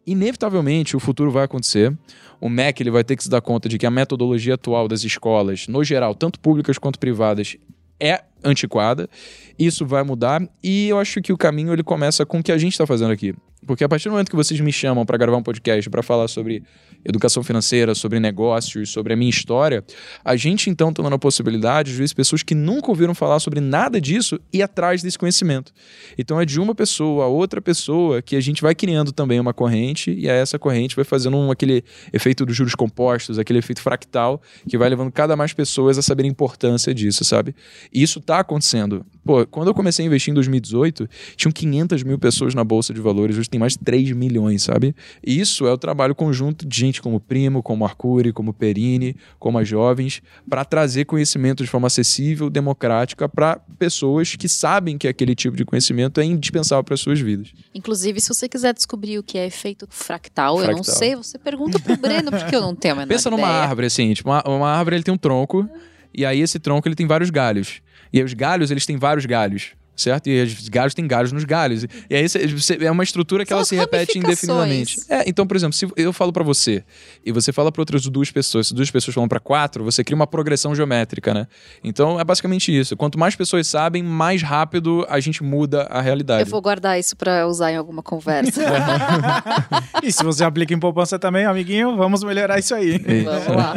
Inevitavelmente, o futuro vai acontecer. O MEC ele vai ter que se dar conta de que a metodologia atual das escolas, no geral, tanto públicas quanto privadas, é antiquada. Isso vai mudar e eu acho que o caminho ele começa com o que a gente está fazendo aqui. Porque a partir do momento que vocês me chamam para gravar um podcast, para falar sobre educação financeira, sobre negócios, sobre a minha história, a gente então está dando a possibilidade, vezes, pessoas que nunca ouviram falar sobre nada disso ir atrás desse conhecimento. Então é de uma pessoa a outra pessoa que a gente vai criando também uma corrente e a essa corrente vai fazendo um, aquele efeito dos juros compostos, aquele efeito fractal que vai levando cada mais pessoas a saber a importância disso, sabe? E isso está acontecendo. Pô, quando eu comecei a investir em 2018, tinham 500 mil pessoas na Bolsa de Valores, hoje tem mais de 3 milhões, sabe? E isso é o trabalho conjunto de gente como Primo, como Arcuri, como Perini, como as jovens, para trazer conhecimento de forma acessível, democrática, para pessoas que sabem que aquele tipo de conhecimento é indispensável para suas vidas. Inclusive, se você quiser descobrir o que é efeito fractal, eu não Fractal. sei, você pergunta pro Breno, porque eu não tenho a menor Pensa numa ideia. árvore, assim, tipo, uma, uma árvore ele tem um tronco, e aí esse tronco ele tem vários galhos. E aí os galhos, eles têm vários galhos. Certo? E os galhos têm galhos nos galhos. E aí você- é uma estrutura que São ela se repete indefinidamente. É, então, por exemplo, se eu falo pra você e você fala pra outras duas pessoas, se duas pessoas falam pra quatro, você cria uma progressão geométrica, né? Então é basicamente isso. Quanto mais pessoas sabem, mais rápido a gente muda a realidade. Eu vou guardar isso pra usar em alguma conversa. E se você aplica em poupança também, amiguinho, vamos melhorar isso aí. Vamos lá.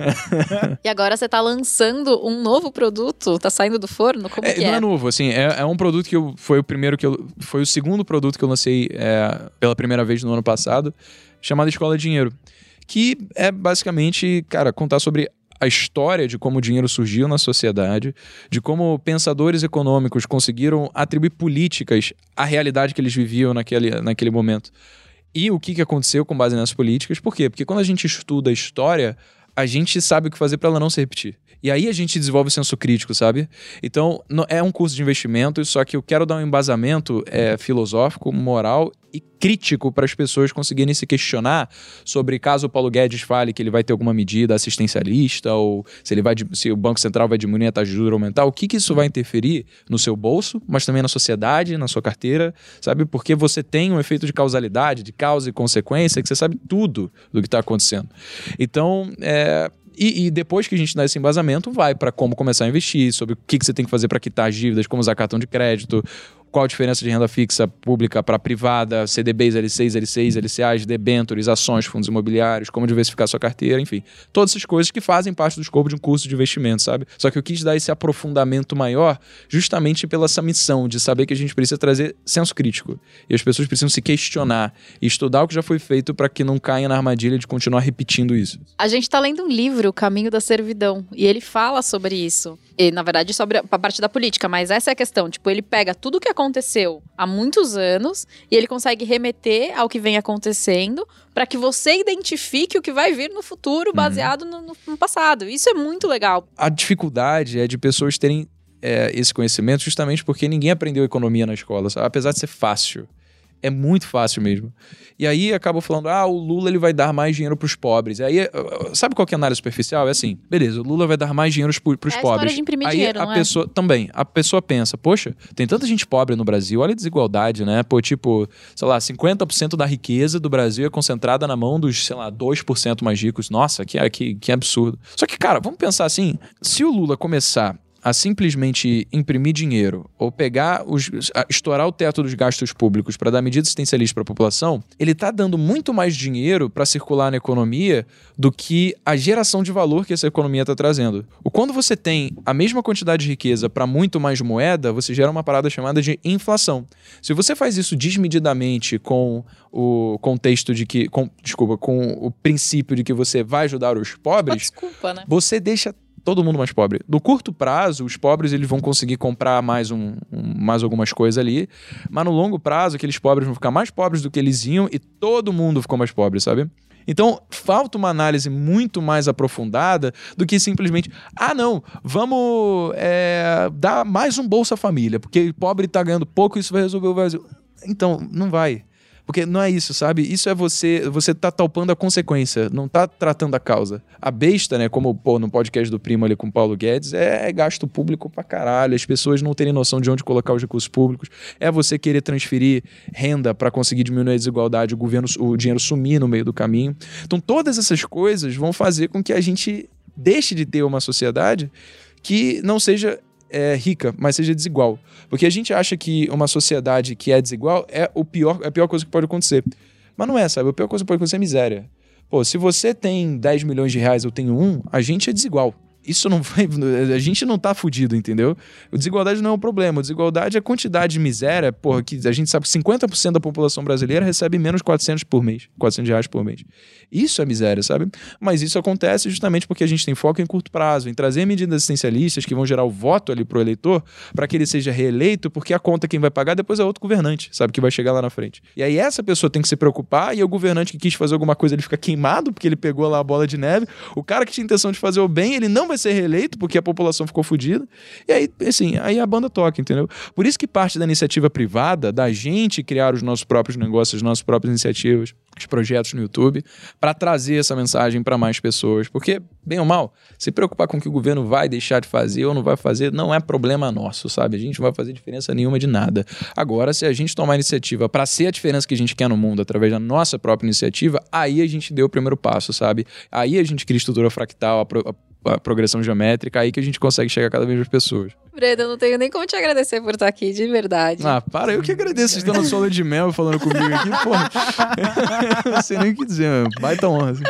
E agora você tá lançando um novo produto? Tá saindo do forno? Como É, que não é? é novo, assim, é, é um produto que eu, foi o primeiro que eu, foi o segundo produto que eu lancei é, pela primeira vez no ano passado, chamado Escola Dinheiro, que é basicamente, cara, contar sobre a história de como o dinheiro surgiu na sociedade, de como pensadores econômicos conseguiram atribuir políticas à realidade que eles viviam naquele, naquele momento. E o que, que aconteceu com base nessas políticas? Por quê? Porque quando a gente estuda a história, a gente sabe o que fazer para ela não se repetir. E aí a gente desenvolve o senso crítico, sabe? Então, no- é um curso de investimento, só que eu quero dar um embasamento é, filosófico, moral e crítico para as pessoas conseguirem se questionar sobre caso o Paulo Guedes fale que ele vai ter alguma medida assistencialista ou se ele vai se o Banco Central vai diminuir a taxa de juros aumentar, o que, que isso vai interferir no seu bolso, mas também na sociedade, na sua carteira, sabe? Porque você tem um efeito de causalidade, de causa e consequência, que você sabe tudo do que está acontecendo. Então, é, e, e depois que a gente dá esse embasamento, vai para como começar a investir, sobre o que, que você tem que fazer para quitar as dívidas, como usar cartão de crédito, qual a diferença de renda fixa pública para privada, CDBs, L6, L6, LCAs, debentures, ações, fundos imobiliários, como diversificar sua carteira, enfim. Todas essas coisas que fazem parte do escopo de um curso de investimento, sabe? Só que eu quis dar esse aprofundamento maior justamente pela essa missão de saber que a gente precisa trazer senso crítico. E as pessoas precisam se questionar e estudar o que já foi feito para que não caia na armadilha de continuar repetindo isso. A gente tá lendo um livro, O Caminho da Servidão, e ele fala sobre isso. E, na verdade, sobre a parte da política, mas essa é a questão. Tipo, ele pega tudo que aconteceu há muitos anos e ele consegue remeter ao que vem acontecendo para que você identifique o que vai vir no futuro baseado no, no- no passado. Isso é muito legal. A dificuldade é de pessoas terem é, esse conhecimento justamente porque ninguém aprendeu economia na escola, sabe? apesar de ser fácil. É muito fácil mesmo. E aí acabam falando, ah, o Lula ele vai dar mais dinheiro pros pobres. Aí, uh, sabe qual que é a análise superficial? É assim, beleza, o Lula vai dar mais dinheiro pros, pros É pobres. de imprimir aí dinheiro, a é? pessoa, também, a pessoa pensa, poxa, tem tanta gente pobre no Brasil, olha a desigualdade, né? Pô, tipo, sei lá, 50% da riqueza do Brasil é concentrada na mão dos, sei lá, 2% mais ricos. Nossa, que, que, que absurdo. Só que, cara, vamos pensar assim, se o Lula começar a simplesmente imprimir dinheiro ou pegar os estourar o teto dos gastos públicos para dar medida assistencialista para a população, ele está dando muito mais dinheiro para circular na economia do que a geração de valor que essa economia está trazendo. O quando você tem a mesma quantidade de riqueza para muito mais moeda, você gera uma parada chamada de inflação. Se você faz isso desmedidamente com o contexto de que, com, desculpa, com o princípio de que você vai ajudar os pobres, desculpa, né? você deixa todo mundo mais pobre. No curto prazo, os pobres eles vão conseguir comprar mais, um, um- mais algumas coisas ali, mas no longo prazo, aqueles pobres vão ficar mais pobres do que eles iam e todo mundo ficou mais pobre, sabe? Então, falta uma análise muito mais aprofundada do que simplesmente, ah, não, vamos é, dar mais um Bolsa Família, porque o pobre tá ganhando pouco, isso vai resolver o Brasil. Então, não vai. Porque não é isso, sabe? Isso é você, você tá talpando a consequência, não tá tratando a causa. A besta, né, como pô, no podcast do Primo ali com o Paulo Guedes, é gasto público pra caralho, as pessoas não terem noção de onde colocar os recursos públicos. É você querer transferir renda pra conseguir diminuir a desigualdade, o governo, o dinheiro sumir no meio do caminho. Então, todas essas coisas vão fazer com que a gente deixe de ter uma sociedade que não seja é, rica, mas seja desigual. Porque a gente acha que uma sociedade que é desigual é, o pior, é a pior coisa que pode acontecer. Mas não é, sabe? A pior coisa que pode acontecer é miséria. Pô, se você tem 10 milhões de reais, eu tenho um, a gente é desigual. Isso não vai. A gente não tá fudido, entendeu? O desigualdade não é um problema. O desigualdade é a quantidade de miséria, porra, que a gente sabe que 50% da população brasileira recebe menos de 400 por mês. 400 reais por mês. Isso é miséria, sabe? Mas isso acontece justamente porque a gente tem foco em curto prazo, em trazer medidas assistencialistas que vão gerar o voto ali pro eleitor para que ele seja reeleito, porque a conta quem vai pagar depois é outro governante, sabe? Que vai chegar lá na frente. E aí essa pessoa tem que se preocupar e o governante que quis fazer alguma coisa ele fica queimado porque ele pegou lá a bola de neve. O cara que tinha intenção de fazer o bem, ele não vai ser reeleito porque a população ficou fodida. E aí, assim, aí a banda toca, entendeu? Por isso que parte da iniciativa privada, da gente criar os nossos próprios negócios, as nossas próprias iniciativas, os projetos no YouTube, para trazer essa mensagem para mais pessoas. Porque, bem ou mal, se preocupar com o que o governo vai deixar de fazer ou não vai fazer, não é problema nosso, sabe? A gente não vai fazer diferença nenhuma de nada. Agora, se a gente tomar iniciativa para ser a diferença que a gente quer no mundo através da nossa própria iniciativa, aí a gente deu o primeiro passo, sabe? Aí a gente cria estrutura fractal, a, a- progressão geométrica, aí que a gente consegue chegar cada vez mais pessoas. Breda, eu não tenho nem como te agradecer por estar aqui, de verdade. Ah, para, eu que agradeço vocês estão na sua de mel falando comigo aqui, porra. não sei nem o que dizer, mano. baita honra. assim.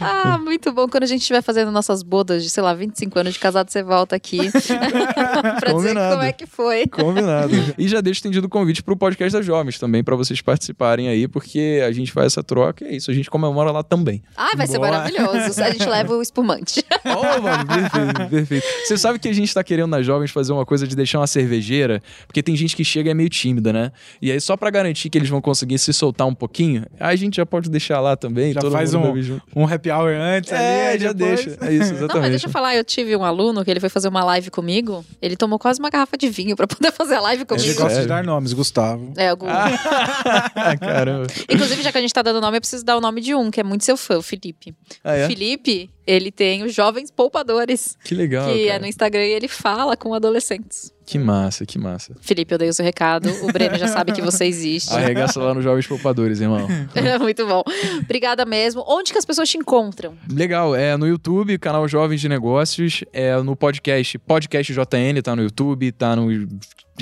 Ah, muito bom. Quando a gente estiver fazendo nossas bodas de, sei lá, 25 anos de casado, você volta aqui pra dizer Combinado. como é que foi. Combinado. E já deixo estendido o convite pro podcast das jovens também, pra vocês participarem aí, porque a gente faz essa troca e é isso, a gente comemora lá também. Ah, vai ser Boa. maravilhoso. A gente leva o espumante. Oh, mano, perfeito, perfeito. Você sabe que a gente tá querendo nas jovens fazer uma coisa de deixar uma cervejeira, porque tem gente que chega e é meio tímida, né? E aí, só pra garantir que eles vão conseguir se soltar um pouquinho, aí a gente já pode deixar lá também. Já todo faz mundo um-. Um happy hour antes ali, É, aí já depois- deixa. É isso, Não, mas exatamente. deixa eu falar, eu tive um aluno que ele foi fazer uma live comigo. Ele tomou quase uma garrafa de vinho pra poder fazer a live Ele comigo. gosta de dar nomes, Gustavo. É, algum... Ah, caramba. Inclusive, já que a gente tá dando nome, eu preciso dar o nome de um, que é muito seu fã, o Felipe. Ah, é? O Felipe, ele tem os Jovens Poupadores, Que legal. que é cara. no Instagram e ele fala com adolescentes. Que massa, que massa. Felipe, eu dei o seu recado. O Breno já sabe que você existe. Arregaça lá nos Jovens Poupadores, irmão. Muito bom. Obrigada mesmo. Onde que as pessoas te encontram? Legal, é no YouTube, canal Jovens de Negócios, é no podcast, podcast JN, tá no YouTube, tá no.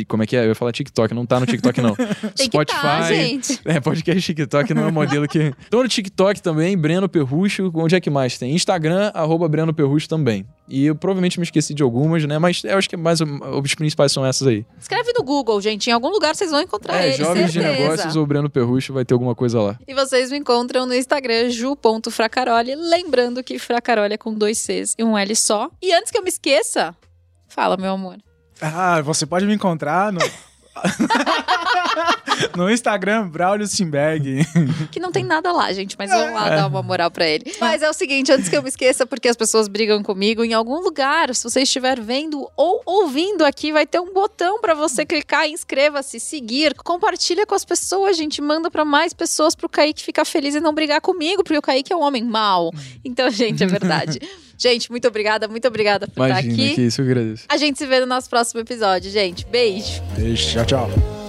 Como é que é? Eu ia falar TikTok, não tá no TikTok, não. Tem que tá, gente. É, podcast TikTok não é um modelo que. Tô no TikTok também, Breno Perrucho. Onde é que mais tem? Instagram, arroba Breno Perrucho também. E eu provavelmente me esqueci de algumas, né? Mas eu acho que mais os principais são essas aí. Escreve no Google, gente. Em algum lugar vocês vão encontrar é, ele, Jovens certeza. de Negócios ou Breno Perrucho vai ter alguma coisa lá. E vocês me encontram no Instagram, ju.fracaroli. Lembrando que Fracaroli é com dois Cs e um L só. E antes que eu me esqueça, fala, meu amor. Ah, você pode me encontrar no. No Instagram, Braulio Simberg. Que não tem nada lá, gente, mas vamos lá dar uma moral pra ele. Mas é o seguinte, antes que eu me esqueça, porque as pessoas brigam comigo, em algum lugar, se você estiver vendo ou ouvindo aqui, vai ter um botão pra você clicar, inscreva-se, seguir, compartilha com as pessoas, gente, manda pra mais pessoas pro Kaique ficar feliz e não brigar comigo, porque o Kaique é um homem mau. Então, gente, é verdade. gente, muito obrigada, muito obrigada por Imagina estar aqui. que isso, eu agradeço. A gente se vê no nosso próximo episódio, gente. Beijo. Beijo, tchau, tchau.